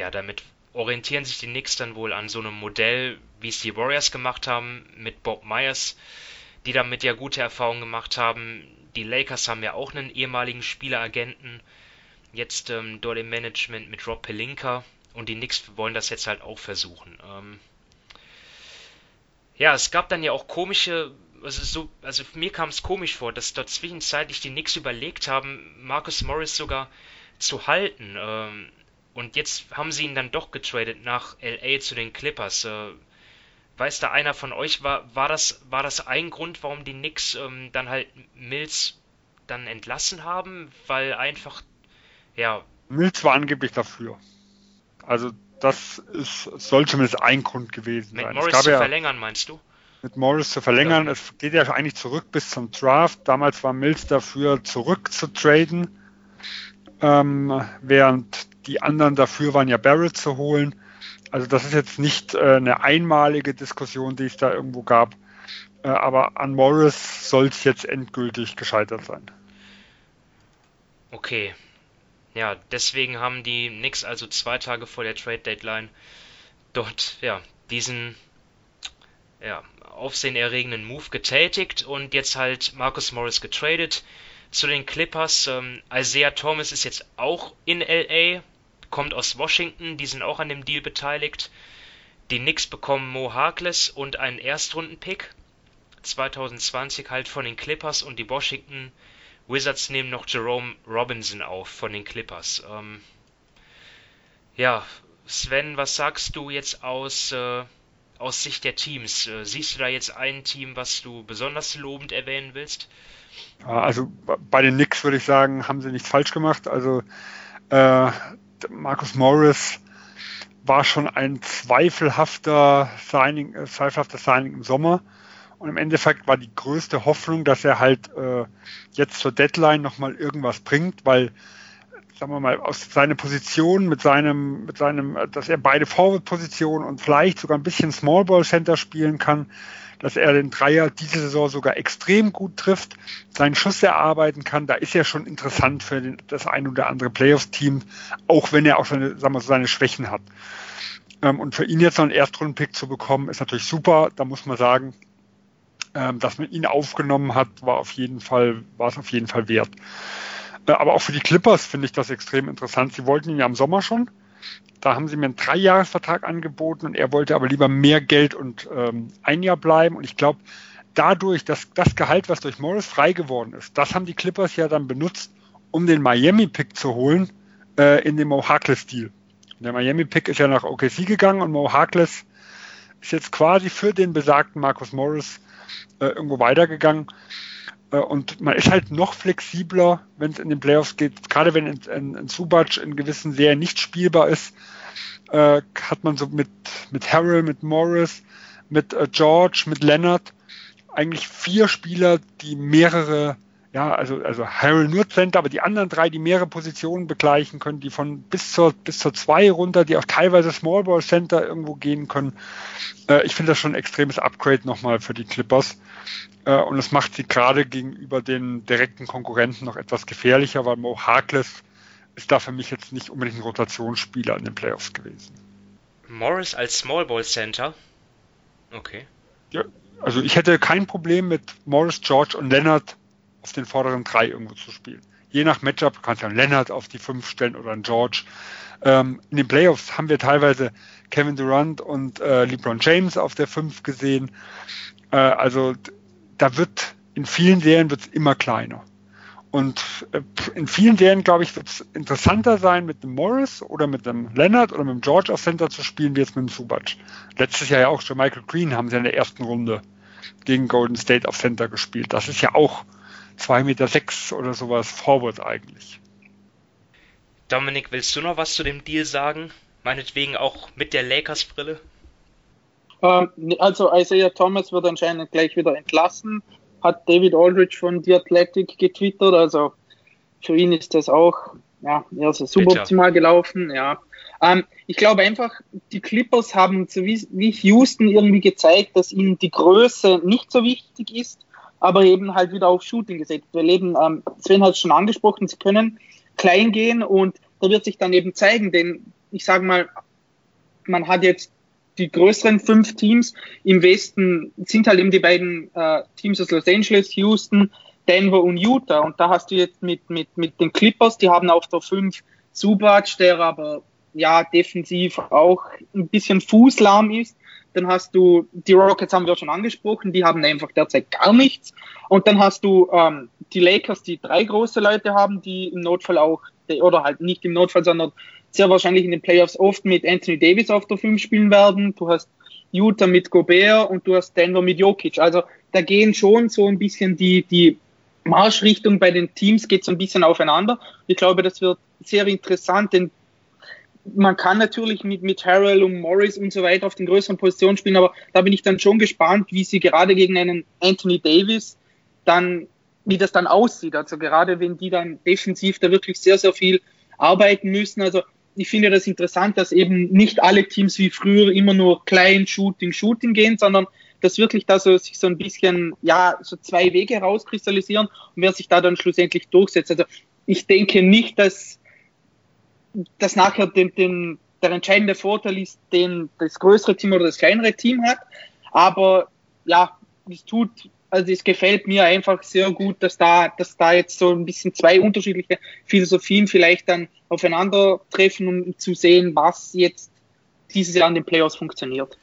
ja, damit orientieren sich die Knicks dann wohl an so einem Modell, wie es die Warriors gemacht haben, mit Bob Myers, die damit ja gute Erfahrungen gemacht haben die Lakers haben ja auch einen ehemaligen Spieleragenten, jetzt ähm, dort im Management mit Rob Pelinka und die Knicks wollen das jetzt halt auch versuchen. Ähm, ja, es gab dann ja auch komische, also so, also mir kam es komisch vor, dass dort zwischenzeitlich die Knicks überlegt haben, Marcus Morris sogar zu halten. Ähm, und jetzt haben sie ihn dann doch getradet nach LA zu den Clippers. Äh, Weiß da einer von euch, war, war, das, war das ein Grund, warum die Knicks ähm, dann halt Mills dann entlassen haben? Weil einfach, ja. Mills war angeblich dafür. Also das ist, soll zumindest ein Grund gewesen mit sein. Morris zu ja, verlängern, meinst du? Mit Morris zu verlängern. Ja. Es geht ja eigentlich zurück bis zum Draft. Damals war Mills dafür, zurück zu traden, ähm, während die anderen dafür waren, ja Barrett zu holen. Also das ist jetzt nicht äh, eine einmalige Diskussion, die es da irgendwo gab. Äh, aber an Morris soll es jetzt endgültig gescheitert sein. Okay. Ja, deswegen haben die Knicks also zwei Tage vor der Trade Deadline dort ja diesen ja, aufsehenerregenden Move getätigt und jetzt halt Marcus Morris getradet zu den Clippers. Ähm, Isaiah Thomas ist jetzt auch in LA, kommt aus Washington, die sind auch an dem Deal beteiligt. Die Knicks bekommen Mo Harkless und einen Erstrundenpick 2020 halt von den Clippers und die Washington Wizards nehmen noch Jerome Robinson auf von den Clippers. Ähm, ja, Sven, was sagst du jetzt aus, äh, aus Sicht der Teams? Äh, siehst du da jetzt ein Team, was du besonders lobend erwähnen willst? Also bei den Knicks würde ich sagen, haben sie nichts falsch gemacht. Also äh, Marcus Morris war schon ein zweifelhafter Signing, äh, zweifelhafter Signing im Sommer. Und im Endeffekt war die größte Hoffnung, dass er halt äh, jetzt zur Deadline nochmal irgendwas bringt, weil, sagen wir mal, aus seiner Position mit seinem, mit seinem, dass er beide Forward-Positionen und vielleicht sogar ein bisschen Small Ball Center spielen kann, dass er den Dreier diese Saison sogar extrem gut trifft, seinen Schuss erarbeiten kann, da ist er schon interessant für den, das ein oder andere Playoffs-Team, auch wenn er auch seine, sagen wir so, seine Schwächen hat. Ähm, und für ihn jetzt noch einen Erstrunden-Pick zu bekommen, ist natürlich super. Da muss man sagen, ähm, dass man ihn aufgenommen hat, war auf jeden Fall, war es auf jeden Fall wert. Äh, aber auch für die Clippers finde ich das extrem interessant. Sie wollten ihn ja im Sommer schon. Da haben sie mir einen Dreijahresvertrag angeboten und er wollte aber lieber mehr Geld und ähm, ein Jahr bleiben. Und ich glaube, dadurch, dass das Gehalt, was durch Morris frei geworden ist, das haben die Clippers ja dann benutzt, um den Miami-Pick zu holen äh, in dem Mo Harkless-Deal. Der Miami-Pick ist ja nach OKC gegangen und Mo Harkless ist jetzt quasi für den besagten Marcus Morris äh, irgendwo weitergegangen. Äh, und man ist halt noch flexibler, wenn es in den Playoffs geht. Gerade wenn ein, ein, Subac in gewissen Serien nicht spielbar ist, äh, hat man so mit, mit Harrell, mit Morris, mit äh, George, mit Leonard eigentlich vier Spieler, die mehrere ja, also, also Harrell nur Center, aber die anderen drei, die mehrere Positionen begleichen können, die von bis zur, bis zur zwei runter, die auch teilweise Small Ball Center irgendwo gehen können. Äh, ich finde das schon ein extremes Upgrade nochmal für die Clippers. Äh, und es macht sie gerade gegenüber den direkten Konkurrenten noch etwas gefährlicher, weil Mo Harkless ist da für mich jetzt nicht unbedingt ein Rotationsspieler in den Playoffs gewesen. Morris als Small Ball Center? Okay. Ja, also ich hätte kein Problem mit Morris, George und Leonard auf den vorderen drei irgendwo zu spielen. Je nach Matchup kannst du einen Leonard auf die fünf stellen oder einen George. Ähm, in den Playoffs haben wir teilweise Kevin Durant und äh, LeBron James auf der fünf gesehen. Äh, also da wird in vielen Serien wird es immer kleiner. Und äh, in vielen Serien, glaube ich, wird es interessanter sein, mit einem Morris oder mit einem Leonard oder mit einem George auf Center zu spielen, wie jetzt mit einem Subac. Letztes Jahr ja auch schon Michael Green haben sie in der ersten Runde gegen Golden State auf Center gespielt. Das ist ja auch 2,6 Meter sechs oder sowas Forward eigentlich. Dominik, willst du noch was zu dem Deal sagen? Meinetwegen auch mit der Lakers-Brille? Ähm, also Isaiah Thomas wird anscheinend gleich wieder entlassen, hat David Aldridge von The Athletic getwittert, also für ihn ist das auch ja, eher so suboptimal gelaufen, ja. Ähm, ich glaube einfach, die Clippers haben so wie, wie Houston irgendwie gezeigt, dass ihnen die Größe nicht so wichtig ist aber eben halt wieder auf Shooting gesetzt. Wir leben, ähm, Sven hat es schon angesprochen, sie können klein gehen und da wird sich dann eben zeigen, denn ich sage mal, man hat jetzt die größeren fünf Teams im Westen sind halt eben die beiden äh, Teams aus Los Angeles, Houston, Denver und Utah. Und da hast du jetzt mit, mit, mit den Clippers, die haben auf der fünf Subac, der aber ja defensiv auch ein bisschen fußlahm ist. Dann hast du, die Rockets haben wir schon angesprochen, die haben einfach derzeit gar nichts. Und dann hast du ähm, die Lakers, die drei große Leute haben, die im Notfall auch, oder halt nicht im Notfall, sondern sehr wahrscheinlich in den Playoffs oft mit Anthony Davis auf der 5 spielen werden. Du hast Utah mit Gobert und du hast Denver mit Jokic. Also da gehen schon so ein bisschen die, die Marschrichtung bei den Teams geht so ein bisschen aufeinander. Ich glaube, das wird sehr interessant, denn man kann natürlich mit, mit Harrell und Morris und so weiter auf den größeren Positionen spielen, aber da bin ich dann schon gespannt, wie sie gerade gegen einen Anthony Davis dann, wie das dann aussieht. Also gerade wenn die dann defensiv da wirklich sehr, sehr viel arbeiten müssen. Also ich finde das interessant, dass eben nicht alle Teams wie früher immer nur klein Shooting, Shooting gehen, sondern dass wirklich da so sich so ein bisschen, ja, so zwei Wege rauskristallisieren und wer sich da dann schlussendlich durchsetzt. Also ich denke nicht, dass, dass nachher den, den, der entscheidende Vorteil ist, den das größere Team oder das kleinere Team hat. Aber ja, es tut, also es gefällt mir einfach sehr gut, dass da, dass da jetzt so ein bisschen zwei unterschiedliche Philosophien vielleicht dann aufeinandertreffen, um zu sehen, was jetzt dieses Jahr in den Playoffs funktioniert.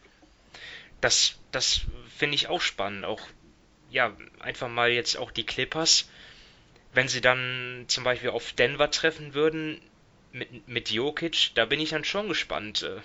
Das, das finde ich auch spannend. Auch, ja, einfach mal jetzt auch die Clippers, wenn sie dann zum Beispiel auf Denver treffen würden mit, mit Jokic, da bin ich dann schon gespannt, äh,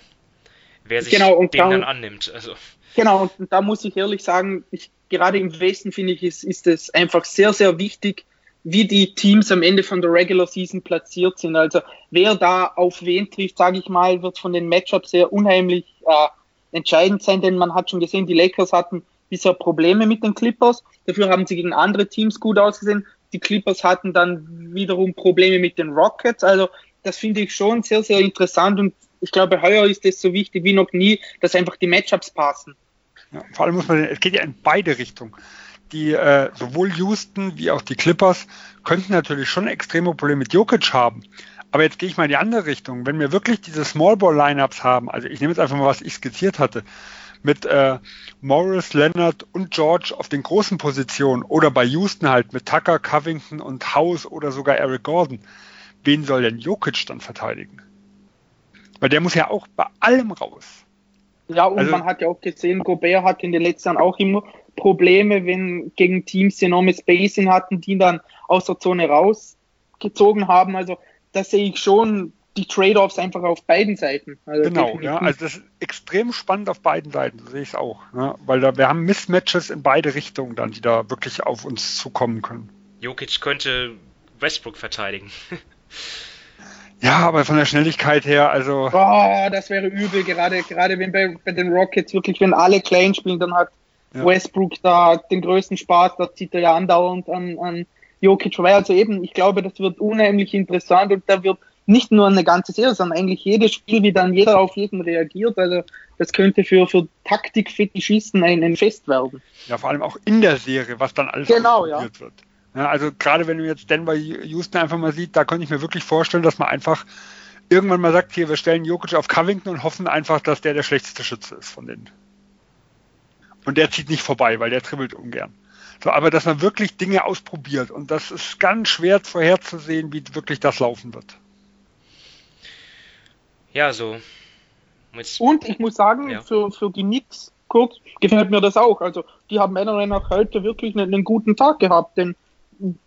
wer sich genau, dem da, dann annimmt. Also. Genau, und da muss ich ehrlich sagen, ich, gerade im Westen finde ich, ist, ist es einfach sehr, sehr wichtig, wie die Teams am Ende von der Regular Season platziert sind. Also wer da auf wen trifft, sage ich mal, wird von den Matchups sehr unheimlich äh, entscheidend sein, denn man hat schon gesehen, die Lakers hatten bisher Probleme mit den Clippers. Dafür haben sie gegen andere Teams gut ausgesehen. Die Clippers hatten dann wiederum Probleme mit den Rockets. Also das finde ich schon sehr, sehr interessant und ich glaube, heuer ist es so wichtig wie noch nie, dass einfach die Matchups passen. Ja, vor allem muss man, es geht ja in beide Richtungen die äh, sowohl Houston wie auch die Clippers könnten natürlich schon extreme Probleme mit Jokic haben. Aber jetzt gehe ich mal in die andere Richtung. Wenn wir wirklich diese Small Ball Lineups haben, also ich nehme jetzt einfach mal, was ich skizziert hatte, mit äh, Morris, Leonard und George auf den großen Positionen oder bei Houston halt mit Tucker, Covington und House oder sogar Eric Gordon, wen soll denn Jokic dann verteidigen? Weil der muss ja auch bei allem raus. Ja, und also, man hat ja auch gesehen, Gobert hat in den letzten Jahren auch immer Probleme, wenn gegen Teams die enorme Spacing hatten, die dann aus der Zone rausgezogen haben. Also da sehe ich schon die Trade-offs einfach auf beiden Seiten. Also genau, definitiv. ja, also das ist extrem spannend auf beiden Seiten, so sehe ich es auch. Ne? Weil da, wir haben Mismatches in beide Richtungen dann, die da wirklich auf uns zukommen können. Jokic könnte Westbrook verteidigen. Ja, aber von der Schnelligkeit her, also. Oh, das wäre übel, gerade, gerade wenn bei, bei den Rockets wirklich, wenn alle klein spielen, dann hat ja. Westbrook da den größten Spaß, da zieht er ja andauernd an, an Jokic vorbei. Also eben, ich glaube, das wird unheimlich interessant und da wird nicht nur eine ganze Serie, sondern eigentlich jedes Spiel, wie dann jeder auf jeden reagiert. Also das könnte für, für Taktikfetischisten ein, ein Fest werden. Ja, vor allem auch in der Serie, was dann alles genau, ja. wird. Ja, also gerade wenn du jetzt Denver Houston einfach mal sieht, da könnte ich mir wirklich vorstellen, dass man einfach irgendwann mal sagt, hier, wir stellen Jokic auf Covington und hoffen einfach, dass der der schlechteste Schütze ist von denen. Und der zieht nicht vorbei, weil der dribbelt ungern. So, aber dass man wirklich Dinge ausprobiert und das ist ganz schwer vorherzusehen, wie wirklich das laufen wird. Ja, so. Jetzt, und ich muss sagen, ja. für, für die Knicks, kurz, gefällt mir das auch. Also, die haben meiner Meinung nach heute wirklich einen, einen, guten Tag gehabt, denn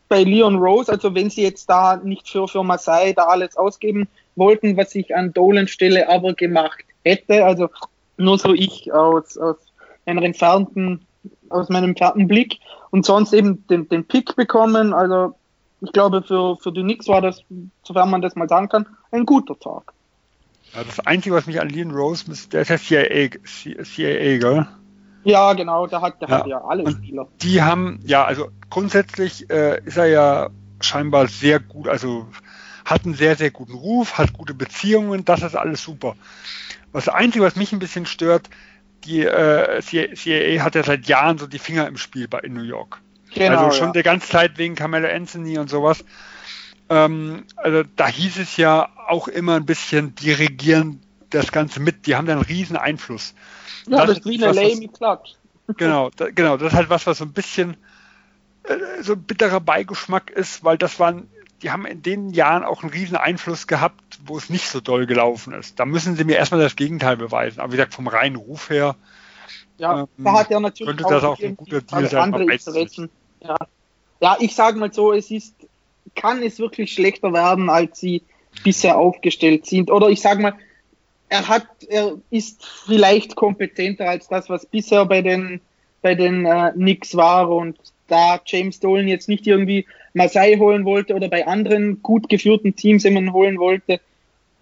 bei Leon Rose, also wenn sie jetzt da nicht für, für Masai da alles ausgeben wollten, was ich an Dolan Stelle aber gemacht hätte, also nur so ich aus, aus einen entfernten, aus meinem entfernten Blick und sonst eben den, den Pick bekommen. Also ich glaube, für, für die Knicks war das, sofern man das mal sagen kann, ein guter Tag. Das Einzige, was mich an Leon Rose, der ist ja CIA, CIA gell? Ja, genau, der hat, der ja. hat ja alle und Spieler. Die haben, ja, also grundsätzlich äh, ist er ja scheinbar sehr gut, also hat einen sehr, sehr guten Ruf, hat gute Beziehungen, das ist alles super. Was das Einzige, was mich ein bisschen stört, die äh, CIA hat ja seit Jahren so die Finger im Spiel bei in New York. Genau, also schon ja. der ganze Zeit wegen Carmelo Anthony und sowas. Ähm, also da hieß es ja auch immer ein bisschen, die regieren das Ganze mit, die haben da einen riesen Einfluss. Ja, das, das ist wie eine Lamy Clutch. Genau, da, genau, das ist halt was, was so ein bisschen äh, so ein bitterer Beigeschmack ist, weil das waren die haben in den Jahren auch einen riesen Einfluss gehabt, wo es nicht so doll gelaufen ist. Da müssen sie mir erstmal das Gegenteil beweisen. Aber wie gesagt, vom reinen Ruf her ja, ähm, da hat er natürlich könnte das auch ein guter Deal sein. Andere. Ja. ja, ich sage mal so, es ist, kann es wirklich schlechter werden, als sie bisher aufgestellt sind. Oder ich sage mal, er hat, er ist vielleicht kompetenter als das, was bisher bei den bei den äh, Knicks war. Und da James Dolan jetzt nicht irgendwie Masai holen wollte oder bei anderen gut geführten Teams jemanden holen wollte,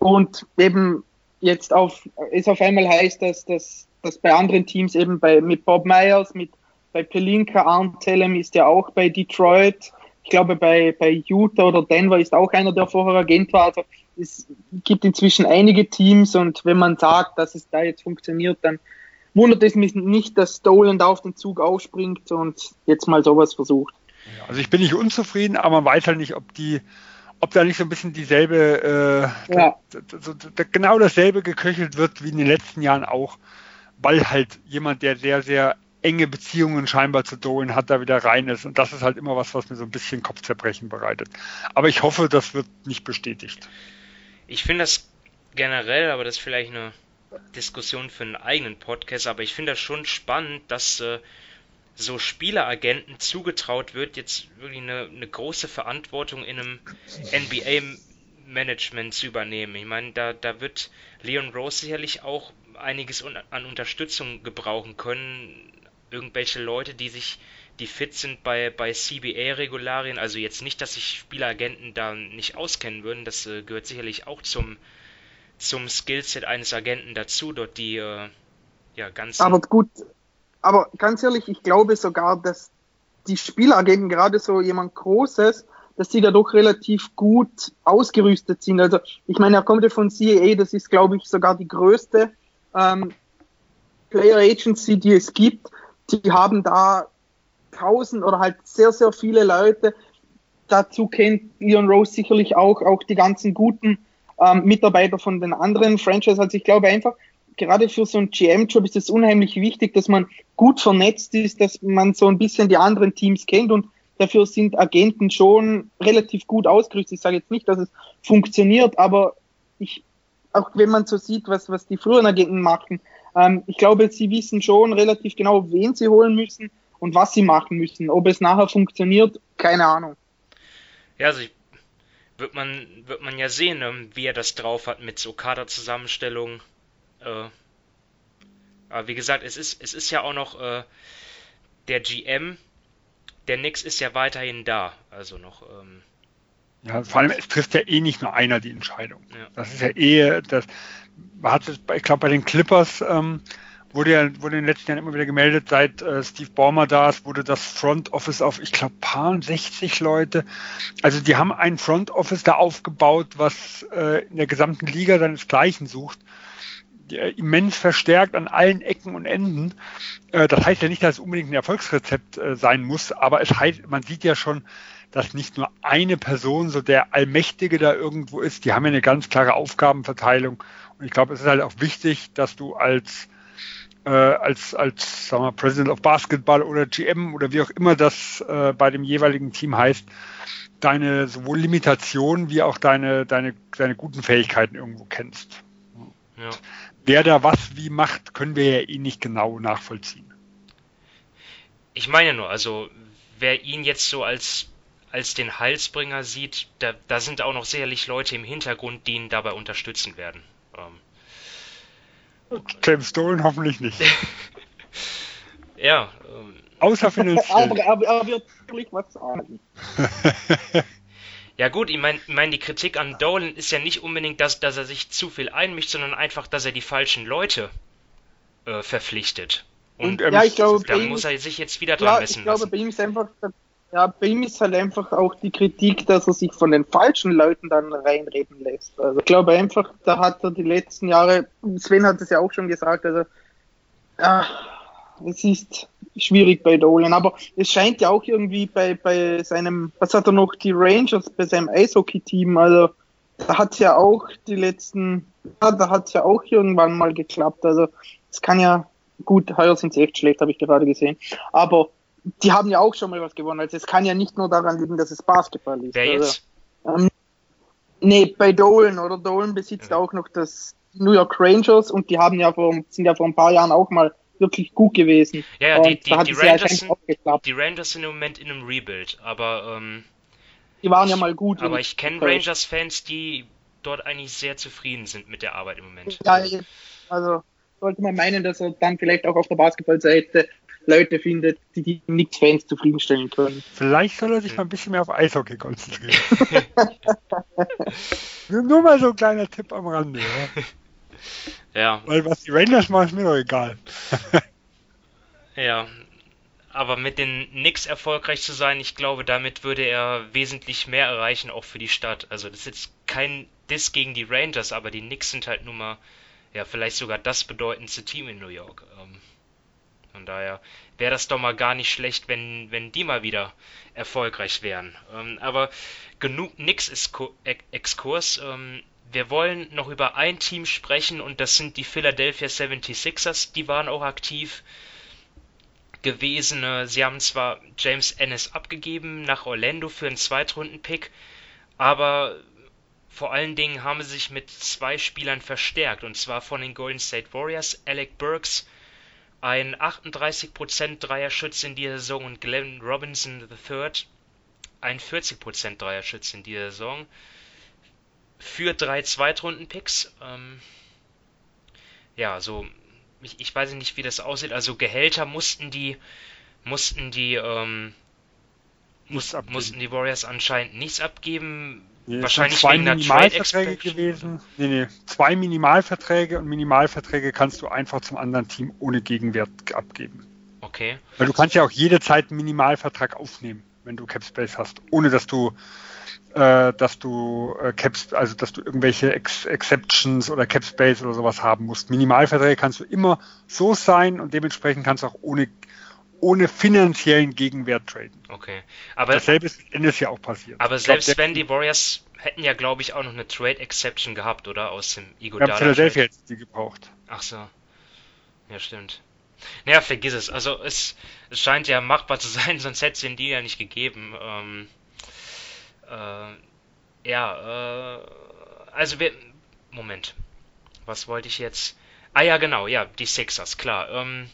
und eben jetzt auf, es auf einmal heißt, dass, dass, dass bei anderen Teams eben bei, mit Bob Myers, mit, bei Pelinka, Arn Tellem ist ja auch bei Detroit, ich glaube bei, bei Utah oder Denver ist auch einer, der vorher Agent war, also es gibt inzwischen einige Teams und wenn man sagt, dass es da jetzt funktioniert, dann wundert es mich nicht, dass Dolan da auf den Zug aufspringt und jetzt mal sowas versucht. Also ich bin nicht unzufrieden, aber man weiß halt nicht, ob die, ob da nicht so ein bisschen dieselbe, äh, ja. genau dasselbe geköchelt wird wie in den letzten Jahren auch, weil halt jemand, der sehr, sehr enge Beziehungen scheinbar zu Dolan hat, da wieder rein ist. Und das ist halt immer was, was mir so ein bisschen Kopfzerbrechen bereitet. Aber ich hoffe, das wird nicht bestätigt. Ich finde das generell, aber das ist vielleicht eine Diskussion für einen eigenen Podcast, aber ich finde das schon spannend, dass äh, so Spieleragenten zugetraut wird, jetzt wirklich eine, eine große Verantwortung in einem NBA-Management zu übernehmen. Ich meine, da, da wird Leon Rose sicherlich auch einiges un an Unterstützung gebrauchen können. Irgendwelche Leute, die sich, die fit sind bei, bei CBA-Regularien, also jetzt nicht, dass sich Spieleragenten da nicht auskennen würden, das äh, gehört sicherlich auch zum, zum Skillset eines Agenten dazu, dort die äh, ja ganz. Aber gut, aber ganz ehrlich, ich glaube sogar, dass die Spielagenten gerade so jemand Großes, dass sie da doch relativ gut ausgerüstet sind. Also ich meine, er kommt ja von CAA, das ist glaube ich sogar die größte ähm, Player Agency, die es gibt. Die haben da tausend oder halt sehr, sehr viele Leute. Dazu kennt Leon Rose sicherlich auch, auch die ganzen guten ähm, Mitarbeiter von den anderen Franchises. Also ich glaube einfach, gerade für so einen GM-Job ist es unheimlich wichtig, dass man gut vernetzt ist, dass man so ein bisschen die anderen Teams kennt und dafür sind Agenten schon relativ gut ausgerüstet. Ich sage jetzt nicht, dass es funktioniert, aber ich, auch wenn man so sieht, was, was die früheren Agenten machen, ähm, ich glaube, sie wissen schon relativ genau, wen sie holen müssen und was sie machen müssen. Ob es nachher funktioniert, keine Ahnung. Ja, also ich wird man, wird man ja sehen, ne, wie er das drauf hat mit so Kaderzusammenstellungen. Äh, aber wie gesagt, es ist, es ist ja auch noch äh, der GM, der Nix ist ja weiterhin da. Also noch. Ähm, ja, vor allem, es trifft ja eh nicht nur einer die Entscheidung. Ja. Das ist ja eh, das hat es, ich glaube, bei den Clippers ähm, wurde ja wurde in den letzten Jahren immer wieder gemeldet, seit äh, Steve Ballmer da ist, wurde das Front Office auf, ich glaube, paar 60 Leute. Also die haben ein Front Office da aufgebaut, was äh, in der gesamten Liga seinesgleichen sucht. Immens verstärkt an allen Ecken und Enden. Äh, das heißt ja nicht, dass es unbedingt ein Erfolgsrezept äh, sein muss, aber es heißt, man sieht ja schon, dass nicht nur eine Person so der Allmächtige da irgendwo ist. Die haben ja eine ganz klare Aufgabenverteilung. Und ich glaube, es ist halt auch wichtig, dass du als äh, als, als sagen wir, President of Basketball oder GM oder wie auch immer das äh, bei dem jeweiligen Team heißt, deine sowohl Limitationen wie auch deine, deine, deine guten Fähigkeiten irgendwo kennst. Ja. Wer da was wie macht, können wir ja eh nicht genau nachvollziehen. Ich meine nur, also wer ihn jetzt so als, als den Heilsbringer sieht, da, da sind auch noch sicherlich Leute im Hintergrund, die ihn dabei unterstützen werden. Ähm, James Dolan hoffentlich nicht. ja. Ähm, Außer finanziell. aber er wird wirklich was sagen. ja gut, ich meine, mein, die Kritik an Dolan ist ja nicht unbedingt, dass, dass er sich zu viel einmischt, sondern einfach, dass er die falschen Leute äh, verpflichtet. Und, Und ja, ich glaube, da muss er sich jetzt wieder dran ja, messen ich glaube, lassen. bei ihm ist einfach ja, bei ihm ist halt einfach auch die Kritik, dass er sich von den falschen Leuten dann reinreden lässt. Also ich glaube einfach, da hat er die letzten Jahre, Sven hat es ja auch schon gesagt, also ja, es ist schwierig bei Dolan, aber es scheint ja auch irgendwie bei, bei seinem, was hat er noch, die Rangers, bei seinem Eishockey-Team, also da hat es ja auch die letzten, ja, da hat es ja auch irgendwann mal geklappt, also es kann ja, gut, heuer sind sie echt schlecht, habe ich gerade gesehen, aber die haben ja auch schon mal was gewonnen. Also es kann ja nicht nur daran liegen, dass es Basketball ist. Wer jetzt? Also, ähm, nee, bei Dolan oder Dolan besitzt ja. auch noch das New York Rangers und die haben ja vor, sind ja vor ein paar Jahren auch mal wirklich gut gewesen. Ja, ja die, die, die, Rangers sind, die, Rangers sind, im Moment in einem Rebuild, aber ähm, die waren ja mal gut. Aber ich kenne Rangers-Fans, die dort eigentlich sehr zufrieden sind mit der Arbeit im Moment. Ja, also sollte man meinen, dass er dann vielleicht auch auf der Basketballseite Leute findet, die die Knicks-Fans zufriedenstellen können. Vielleicht soll er sich mal ein bisschen mehr auf Eishockey konzentrieren. Nur mal so ein kleiner Tipp am Rande. Ja. ja. Weil was die Rangers machen, ist mir doch egal. ja, aber mit den Knicks erfolgreich zu sein, ich glaube, damit würde er wesentlich mehr erreichen, auch für die Stadt. Also das ist jetzt kein Diss gegen die Rangers, aber die Knicks sind halt nun mal, ja, vielleicht sogar das bedeutendste Team in New York. Ähm, von daher wäre das doch mal gar nicht schlecht, wenn, wenn die mal wieder erfolgreich wären. Ähm, aber genug Knicks-Exkurs. Ähm, wir wollen noch über ein Team sprechen und das sind die Philadelphia 76ers. Die waren auch aktiv gewesen. Sie haben zwar James Ennis abgegeben nach Orlando für einen Zweitrunden-Pick, aber vor allen Dingen haben sie sich mit zwei Spielern verstärkt, und zwar von den Golden State Warriors, Alec Burks, ein 38% Dreierschütze in dieser Saison, und Glenn Robinson III, ein 40% Dreierschütze in dieser Saison, für drei Zweitrunden-Picks. Ähm, ja, so ich, ich weiß nicht, wie das aussieht. Also Gehälter mussten die, mussten die, ähm, muss, mussten die Warriors anscheinend nichts abgeben. Nee, Wahrscheinlich zwei Minimalverträge gewesen. Nee, nee, zwei Minimalverträge und Minimalverträge kannst du einfach zum anderen Team ohne Gegenwert abgeben. Okay. Weil du kannst ja auch jede Zeit einen Minimalvertrag aufnehmen, wenn du Capspace hast, ohne dass du äh, dass du äh, Caps, also dass du irgendwelche Ex Exceptions oder Capspace oder sowas haben musst. Minimalverträge kannst du immer so sein und dementsprechend kannst du auch ohne ohne finanziellen Gegenwert traden. Okay. Aber dasselbe ist Endes ja auch passiert. Aber ich selbst glaub, wenn die Warriors hätten ja, glaube ich, auch noch eine Trade Exception gehabt, oder? Aus dem Iguodala. Ja, Philadelphia hätte die gebraucht. Ach so. Ja, stimmt. Naja, vergiss es. Also es, es scheint ja machbar zu sein, sonst hätte es den Deal ja nicht gegeben. Ähm, äh, ja, äh, also wir. Moment. Was wollte ich jetzt? Ah ja, genau, ja, die Sixers, klar. Ähm,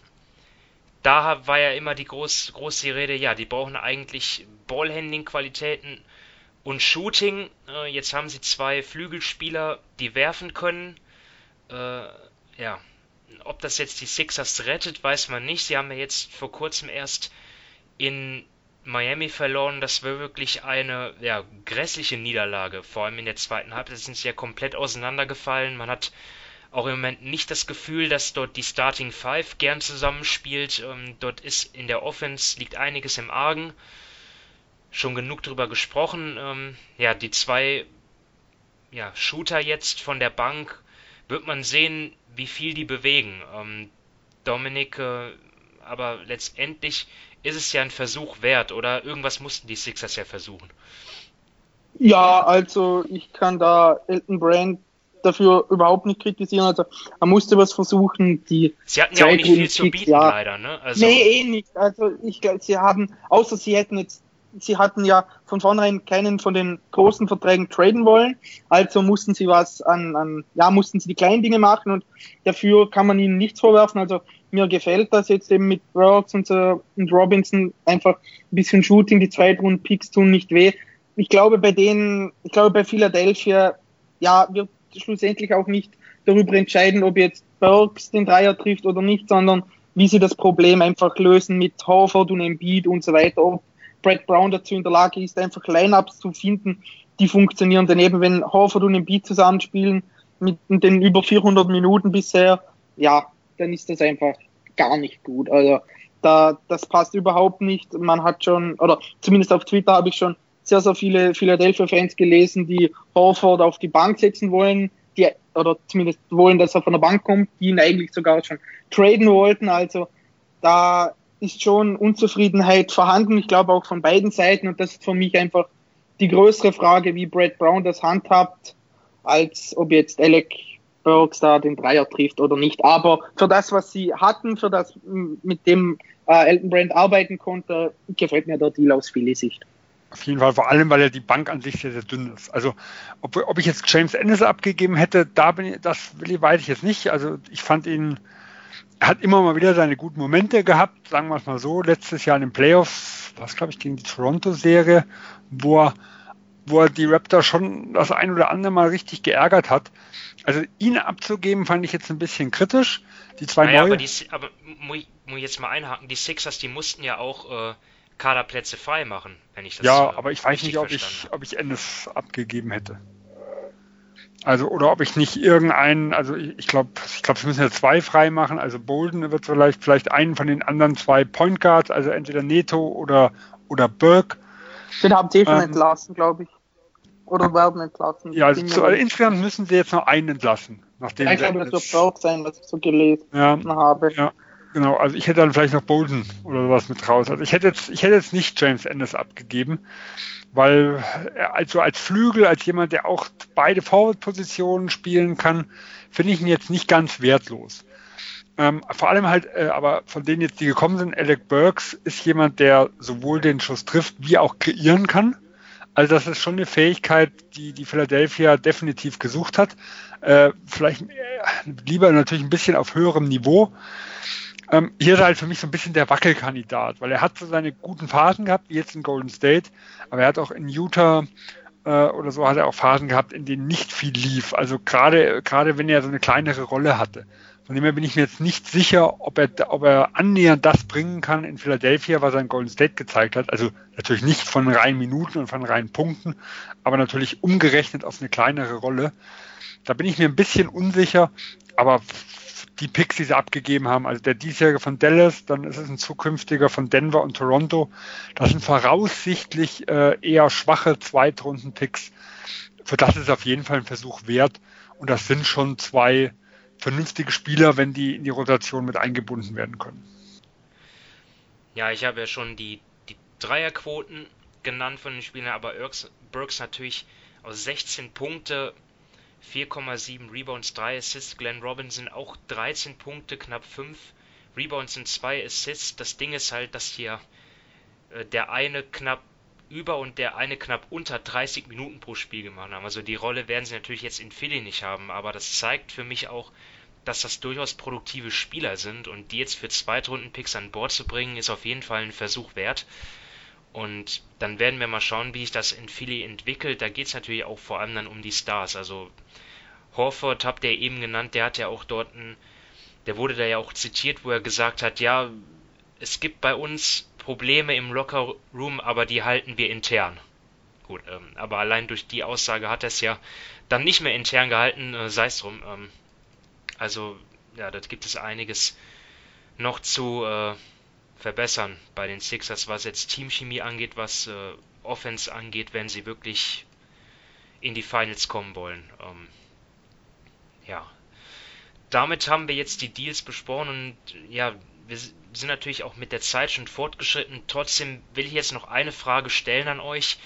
da war ja immer die groß, große Rede, ja, die brauchen eigentlich Ballhandling-Qualitäten und Shooting. Äh, jetzt haben sie zwei Flügelspieler, die werfen können. Äh, ja, ob das jetzt die Sixers rettet, weiß man nicht. Sie haben ja jetzt vor kurzem erst in Miami verloren, das war wirklich eine ja, grässliche Niederlage. Vor allem in der zweiten Halbzeit sind sie ja komplett auseinandergefallen. Man hat auch im Moment nicht das Gefühl, dass dort die Starting Five gern zusammenspielt. Ähm, dort ist in der Offense liegt einiges im Argen. Schon genug drüber gesprochen. Ähm, ja, die zwei ja, Shooter jetzt von der Bank wird man sehen, wie viel die bewegen. Ähm, Dominik, äh, aber letztendlich ist es ja ein Versuch wert oder irgendwas mussten die Sixers ja versuchen. Ja, also ich kann da Elton Brand dafür überhaupt nicht kritisieren. Also er musste was versuchen. Die sie hatten ja auch nicht viel zu bieten, ja. leider, ne? Also nee, eh nicht. Also ich glaube, sie haben, außer sie hätten jetzt, sie hatten ja von vornherein keinen von den großen Verträgen traden wollen. Also mussten sie was an, an ja, mussten sie die kleinen Dinge machen und dafür kann man ihnen nichts vorwerfen. Also mir gefällt das jetzt eben mit Burks und, so, und Robinson einfach ein bisschen Shooting, die Zweitrunden-Picks tun nicht weh. Ich glaube, bei denen, ich glaube, bei Philadelphia, ja, wird schlussendlich auch nicht darüber entscheiden, ob jetzt Burks den Dreier trifft oder nicht, sondern wie sie das Problem einfach lösen mit Horford und Embiid und so weiter. Ob Brad Brown dazu in der Lage ist, einfach Lineups zu finden, die funktionieren. Daneben, wenn Horford und Embiid zusammenspielen mit den über 400 Minuten bisher, ja, dann ist das einfach gar nicht gut. Also da, das passt überhaupt nicht. Man hat schon, oder zumindest auf Twitter habe ich schon sehr, sehr viele Philadelphia-Fans gelesen, die Horford auf die Bank setzen wollen, die, oder zumindest wollen, dass er von der Bank kommt, die ihn eigentlich sogar schon traden wollten. Also da ist schon Unzufriedenheit vorhanden. Ich glaube auch von beiden Seiten. Und das ist für mich einfach die größere Frage, wie Brad Brown das handhabt, als ob jetzt Alec Burks da den Dreier trifft oder nicht. Aber für das, was sie hatten, für das, mit dem äh, Elton Brand arbeiten konnte, gefällt mir der Deal aus Philly Sicht. Auf jeden Fall, vor allem, weil ja die Bank an sich sehr, sehr dünn ist. Also, ob, ob ich jetzt James Ennis abgegeben hätte, da bin ich, das weiß ich jetzt nicht. Also, ich fand ihn, er hat immer mal wieder seine guten Momente gehabt, sagen wir es mal so. Letztes Jahr in den Playoffs, was glaube ich, gegen die Toronto-Serie, wo er wo er die Raptor schon das ein oder andere Mal richtig geärgert hat. Also ihn abzugeben, fand ich jetzt ein bisschen kritisch. Die zwei naja, neue. Aber, die, aber muss, ich, muss ich jetzt mal einhaken, die Sixers, die mussten ja auch äh, Kaderplätze frei machen, wenn ich das Ja, äh, aber ich weiß nicht, ob ich, ob ich Ennis abgegeben hätte. Also, oder ob ich nicht irgendeinen, also ich glaube, ich glaube, es müssen ja zwei frei machen. Also Bolden wird vielleicht, vielleicht einen von den anderen zwei Point Guards, also entweder Neto oder, oder Burke. Den haben sie schon ähm, entlassen, glaube ich. Oder werden entlassen. Ja, also, zu, also insgesamt müssen sie jetzt noch einen entlassen. Nachdem ich glaube, das wird Burke sein, was ich so gelesen ja, habe. Ja, genau. Also ich hätte dann vielleicht noch Bolden oder sowas mit raus. Also ich hätte jetzt, ich hätte jetzt nicht James Ennis abgegeben weil also als Flügel, als jemand, der auch beide Forward-Positionen spielen kann, finde ich ihn jetzt nicht ganz wertlos. Ähm, vor allem halt, äh, aber von denen jetzt, die gekommen sind, Alec Burks ist jemand, der sowohl den Schuss trifft, wie auch kreieren kann. Also das ist schon eine Fähigkeit, die die Philadelphia definitiv gesucht hat. Äh, vielleicht äh, lieber natürlich ein bisschen auf höherem Niveau. Ähm, hier ist er halt für mich so ein bisschen der Wackelkandidat, weil er hat so seine guten Phasen gehabt, wie jetzt in Golden State, aber er hat auch in Utah äh, oder so hat er auch Phasen gehabt, in denen nicht viel lief. Also gerade gerade wenn er so eine kleinere Rolle hatte. Von dem her bin ich mir jetzt nicht sicher, ob er, ob er annähernd das bringen kann in Philadelphia, was er in Golden State gezeigt hat. Also natürlich nicht von reinen Minuten und von reinen Punkten, aber natürlich umgerechnet auf eine kleinere Rolle. Da bin ich mir ein bisschen unsicher, aber die Picks, die sie abgegeben haben. Also der diesjährige von Dallas, dann ist es ein zukünftiger von Denver und Toronto. Das sind voraussichtlich äh, eher schwache Zweitrunden-Picks. Für das ist auf jeden Fall ein Versuch wert. Und das sind schon zwei vernünftige Spieler, wenn die in die Rotation mit eingebunden werden können. Ja, ich habe ja schon die, die Dreierquoten genannt von den Spielern, aber Burks natürlich aus 16 Punkte 4,7 Rebounds, 3 Assists. Glenn Robinson auch 13 Punkte, knapp 5 Rebounds und 2 Assists. Das Ding ist halt, dass hier äh, der eine knapp über und der eine knapp unter 30 Minuten pro Spiel gemacht haben. Also die Rolle werden sie natürlich jetzt in Philly nicht haben, aber das zeigt für mich auch, dass das durchaus produktive Spieler sind und die jetzt für Zweitrunden-Picks an Bord zu bringen, ist auf jeden Fall ein Versuch wert. Und dann werden wir mal schauen, wie sich das in Philly entwickelt. Da geht es natürlich auch vor allem dann um die Stars. Also Horford habt ihr eben genannt, der hat ja auch dort ein, der wurde da ja auch zitiert, wo er gesagt hat, ja, es gibt bei uns Probleme im Locker Room, aber die halten wir intern. Gut, ähm, aber allein durch die Aussage hat er es ja dann nicht mehr intern gehalten, äh, sei es drum. Ähm, also, ja, dort gibt es einiges noch zu äh, verbessern bei den Sixers, was jetzt Teamchemie angeht, was äh, Offense angeht, wenn sie wirklich in die Finals kommen wollen. Ähm, ja, damit haben wir jetzt die Deals besprochen und ja, wir sind natürlich auch mit der Zeit schon fortgeschritten. Trotzdem will ich jetzt noch eine Frage stellen an euch.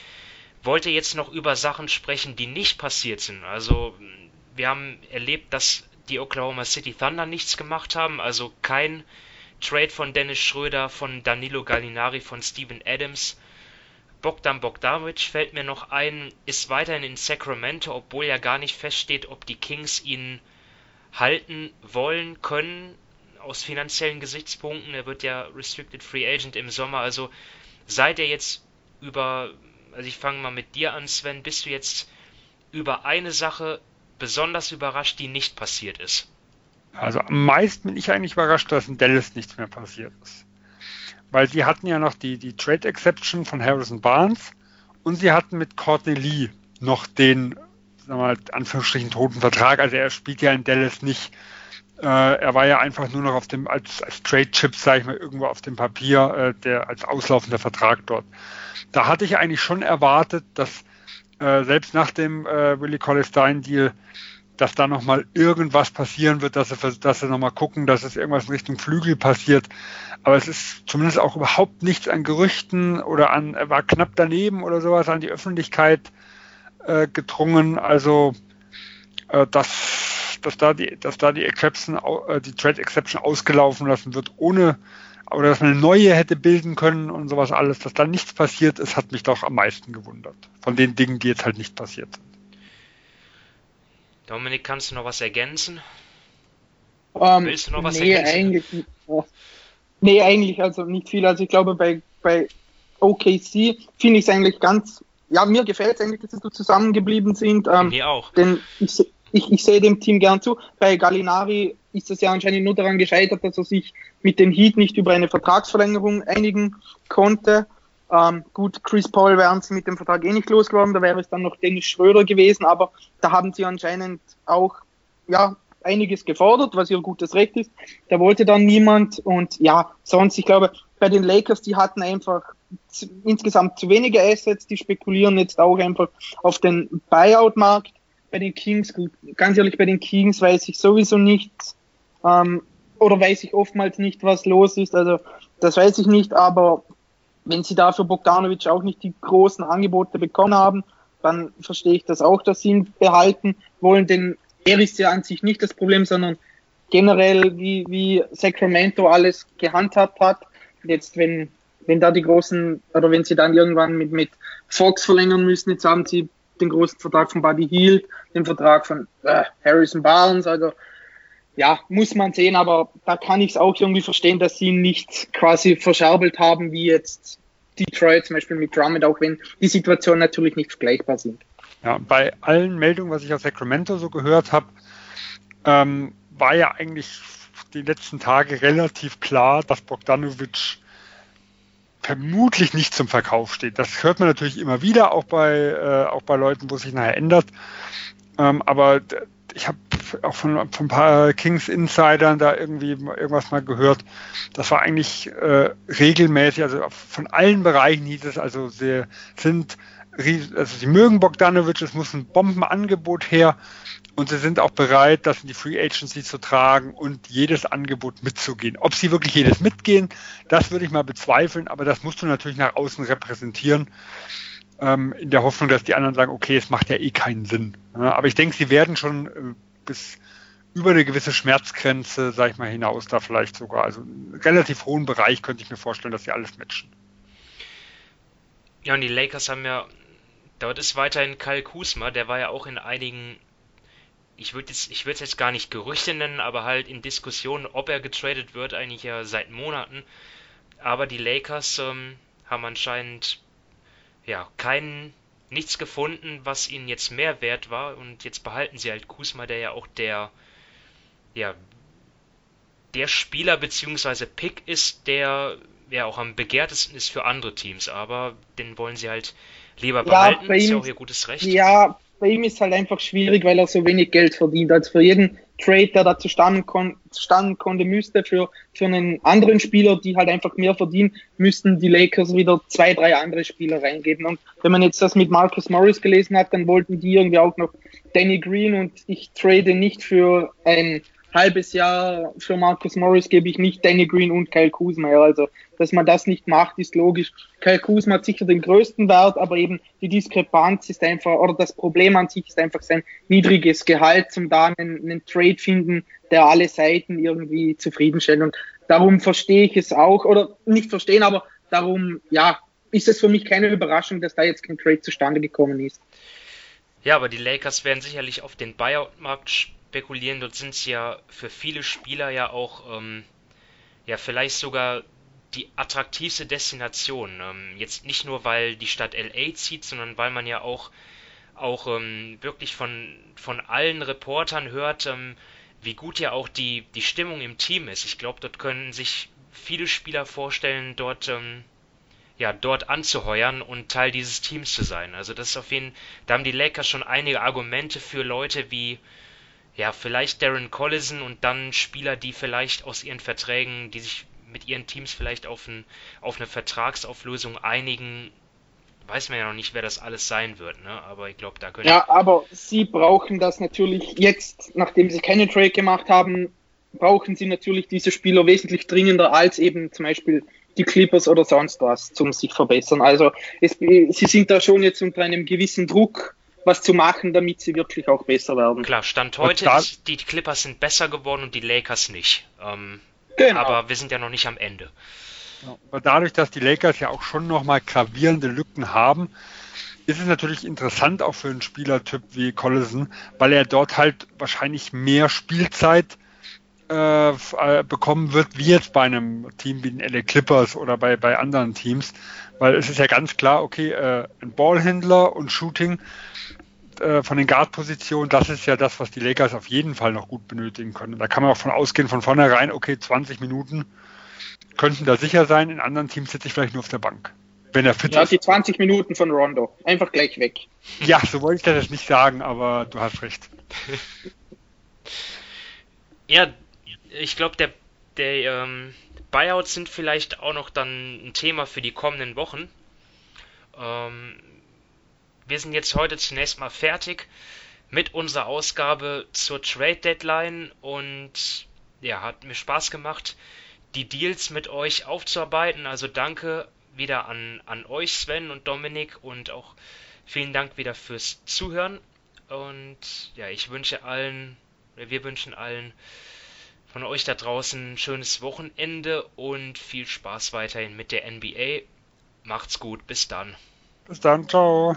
Wollt ihr jetzt noch über Sachen sprechen, die nicht passiert sind? Also, wir haben erlebt, dass die Oklahoma City Thunder nichts gemacht haben, also kein Trade von Dennis Schröder, von Danilo Gallinari, von Steven Adams. Bogdan Bogdanovic fällt mir noch ein, ist weiterhin in Sacramento, obwohl ja gar nicht feststeht, ob die Kings ihn halten wollen, können, aus finanziellen Gesichtspunkten. Er wird ja Restricted Free Agent im Sommer. Also seid ihr jetzt über, also ich fange mal mit dir an, Sven, bist du jetzt über eine Sache besonders überrascht, die nicht passiert ist? Also am meisten bin ich eigentlich überrascht, dass in Dallas nichts mehr passiert ist. Weil sie hatten ja noch die, die Trade Exception von Harrison Barnes und sie hatten mit Courtney Lee noch den, sagen wir mal, Anführungsstrichen toten Vertrag. Also er spielt ja in Dallas nicht. Äh, er war ja einfach nur noch auf dem, als, als Trade Chip, sage ich mal, irgendwo auf dem Papier, äh, der als auslaufender Vertrag dort. Da hatte ich eigentlich schon erwartet, dass äh, selbst nach dem äh, Willie Collis Stein Deal dass da nochmal irgendwas passieren wird, dass sie, dass sie nochmal gucken, dass es irgendwas in Richtung Flügel passiert. Aber es ist zumindest auch überhaupt nichts an Gerüchten oder an, war knapp daneben oder sowas an die Öffentlichkeit äh, gedrungen. Also, äh, dass, dass da die, dass da die Exception, äh, die Trade Exception ausgelaufen lassen wird, ohne, oder dass man eine neue hätte bilden können und sowas alles, dass da nichts passiert ist, hat mich doch am meisten gewundert. Von den Dingen, die jetzt halt nicht passiert sind. Dominik, kannst du noch was ergänzen? Um, ähm, Willst du noch was nee, ergänzen? Eigentlich, nicht. nee, eigentlich also nicht viel. Also ich glaube, bei, bei OKC finde ich es eigentlich ganz ja, mir gefällt es eigentlich, dass sie so zusammengeblieben sind. Ähm, mir auch. Denn ich, ich, ich sehe dem Team gern zu. Bei Gallinari ist es ja anscheinend nur daran gescheitert, dass er sich mit den Heat nicht über eine Vertragsverlängerung einigen konnte. Ähm, gut, Chris Paul wären sie mit dem Vertrag eh nicht losgeworden, da wäre es dann noch Dennis Schröder gewesen, aber da haben sie anscheinend auch ja, einiges gefordert, was ihr gutes Recht ist. Da wollte dann niemand und ja, sonst, ich glaube, bei den Lakers, die hatten einfach zu, insgesamt zu wenige Assets, die spekulieren jetzt auch einfach auf den Buyout-Markt. Bei den Kings, ganz ehrlich, bei den Kings weiß ich sowieso nicht, ähm, oder weiß ich oftmals nicht, was los ist, also das weiß ich nicht, aber wenn sie dafür Bogdanovic auch nicht die großen Angebote bekommen haben, dann verstehe ich das auch, dass sie ihn behalten wollen, denn er ist ja an sich nicht das Problem, sondern generell, wie, wie Sacramento alles gehandhabt hat. Jetzt, wenn, wenn da die großen, oder wenn sie dann irgendwann mit, mit Fox verlängern müssen, jetzt haben sie den großen Vertrag von Buddy Hield, den Vertrag von äh, Harrison Barnes, also ja, muss man sehen, aber da kann ich es auch irgendwie verstehen, dass sie ihn nicht quasi verscherbelt haben, wie jetzt Detroit zum Beispiel mit Drummond, auch wenn die Situationen natürlich nicht vergleichbar sind. Ja, bei allen Meldungen, was ich aus Sacramento so gehört habe, ähm, war ja eigentlich die letzten Tage relativ klar, dass Bogdanovic vermutlich nicht zum Verkauf steht. Das hört man natürlich immer wieder, auch bei, äh, auch bei Leuten, wo sich nachher ändert. Ähm, aber ich habe auch von, von ein paar Kings Insidern da irgendwie irgendwas mal gehört. Das war eigentlich äh, regelmäßig, also von allen Bereichen hieß es, also sie sind, also sie mögen Bogdanovic, es muss ein Bombenangebot her und sie sind auch bereit, das in die Free Agency zu tragen und jedes Angebot mitzugehen. Ob sie wirklich jedes mitgehen, das würde ich mal bezweifeln, aber das musst du natürlich nach außen repräsentieren ähm, in der Hoffnung, dass die anderen sagen, okay, es macht ja eh keinen Sinn. Ja, aber ich denke, sie werden schon äh, bis über eine gewisse Schmerzgrenze, sag ich mal, hinaus da vielleicht sogar, also einen relativ hohen Bereich könnte ich mir vorstellen, dass sie alles matchen. Ja, und die Lakers haben ja, dort ist weiterhin Kyle Kuzma, der war ja auch in einigen, ich würde jetzt, es jetzt gar nicht Gerüchte nennen, aber halt in Diskussionen, ob er getradet wird, eigentlich ja seit Monaten. Aber die Lakers ähm, haben anscheinend ja keinen nichts gefunden, was ihnen jetzt mehr wert war und jetzt behalten sie halt Kusma, der ja auch der ja der Spieler bzw. Pick ist, der ja auch am begehrtesten ist für andere Teams, aber den wollen sie halt lieber behalten, ja, ist ja auch ihr gutes Recht. Ja, bei ihm ist halt einfach schwierig, weil er so wenig Geld verdient. Als für jeden Trade, der da zustande, kon zustande konnte, müsste für, für einen anderen Spieler, die halt einfach mehr verdienen, müssten die Lakers wieder zwei, drei andere Spieler reingeben. Und wenn man jetzt das mit Marcus Morris gelesen hat, dann wollten die irgendwie auch noch Danny Green und ich trade nicht für ein halbes Jahr für Marcus Morris gebe ich nicht Danny Green und Kyle Kuzma. Ja, also, dass man das nicht macht, ist logisch. Kyle Kuzma hat sicher den größten Wert, aber eben die Diskrepanz ist einfach, oder das Problem an sich ist einfach sein niedriges Gehalt, zum da einen, einen Trade finden, der alle Seiten irgendwie zufriedenstellt. Und darum verstehe ich es auch, oder nicht verstehen, aber darum, ja, ist es für mich keine Überraschung, dass da jetzt kein Trade zustande gekommen ist. Ja, aber die Lakers werden sicherlich auf den Buyout-Markt spekulieren. Dort sind es ja für viele Spieler ja auch, ähm, ja, vielleicht sogar die attraktivste Destination. Ähm, jetzt nicht nur, weil die Stadt LA zieht, sondern weil man ja auch, auch ähm, wirklich von, von allen Reportern hört, ähm, wie gut ja auch die, die Stimmung im Team ist. Ich glaube, dort können sich viele Spieler vorstellen, dort, ähm, ja, dort anzuheuern und Teil dieses Teams zu sein. Also das ist auf jeden da haben die Lakers schon einige Argumente für Leute wie, ja, vielleicht Darren Collison und dann Spieler, die vielleicht aus ihren Verträgen, die sich mit ihren Teams vielleicht auf, ein, auf eine Vertragsauflösung einigen, weiß man ja noch nicht, wer das alles sein wird, ne? Aber ich glaube, da können. Ja, aber sie brauchen das natürlich jetzt, nachdem sie keine Trade gemacht haben, brauchen sie natürlich diese Spieler wesentlich dringender als eben zum Beispiel die Clippers oder sonst was zum sich verbessern. Also es, sie sind da schon jetzt unter einem gewissen Druck, was zu machen, damit sie wirklich auch besser werden. Klar, Stand heute, ist, die Clippers sind besser geworden und die Lakers nicht. Ähm, genau. Aber wir sind ja noch nicht am Ende. Aber dadurch, dass die Lakers ja auch schon nochmal gravierende Lücken haben, ist es natürlich interessant auch für einen Spielertyp wie Collison, weil er dort halt wahrscheinlich mehr Spielzeit äh, äh, bekommen wird, wie jetzt bei einem Team wie den LA Clippers oder bei, bei anderen Teams. Weil es ist ja ganz klar, okay, äh, ein Ballhändler und Shooting äh, von den Guard-Positionen, das ist ja das, was die Lakers auf jeden Fall noch gut benötigen können. Da kann man auch von ausgehen, von vornherein, okay, 20 Minuten könnten da sicher sein. In anderen Teams sitze ich vielleicht nur auf der Bank. Wenn er fit ja, ist. die 20 Minuten von Rondo. Einfach gleich weg. Ja, so wollte ich das nicht sagen, aber du hast recht. ja, ich glaube, der, der ähm, Buyouts sind vielleicht auch noch dann ein Thema für die kommenden Wochen. Ähm, wir sind jetzt heute zunächst mal fertig mit unserer Ausgabe zur Trade Deadline und ja, hat mir Spaß gemacht, die Deals mit euch aufzuarbeiten. Also danke wieder an, an euch, Sven und Dominik, und auch vielen Dank wieder fürs Zuhören. Und ja, ich wünsche allen, wir wünschen allen von euch da draußen ein schönes Wochenende und viel Spaß weiterhin mit der NBA. Macht's gut, bis dann. Bis dann, ciao.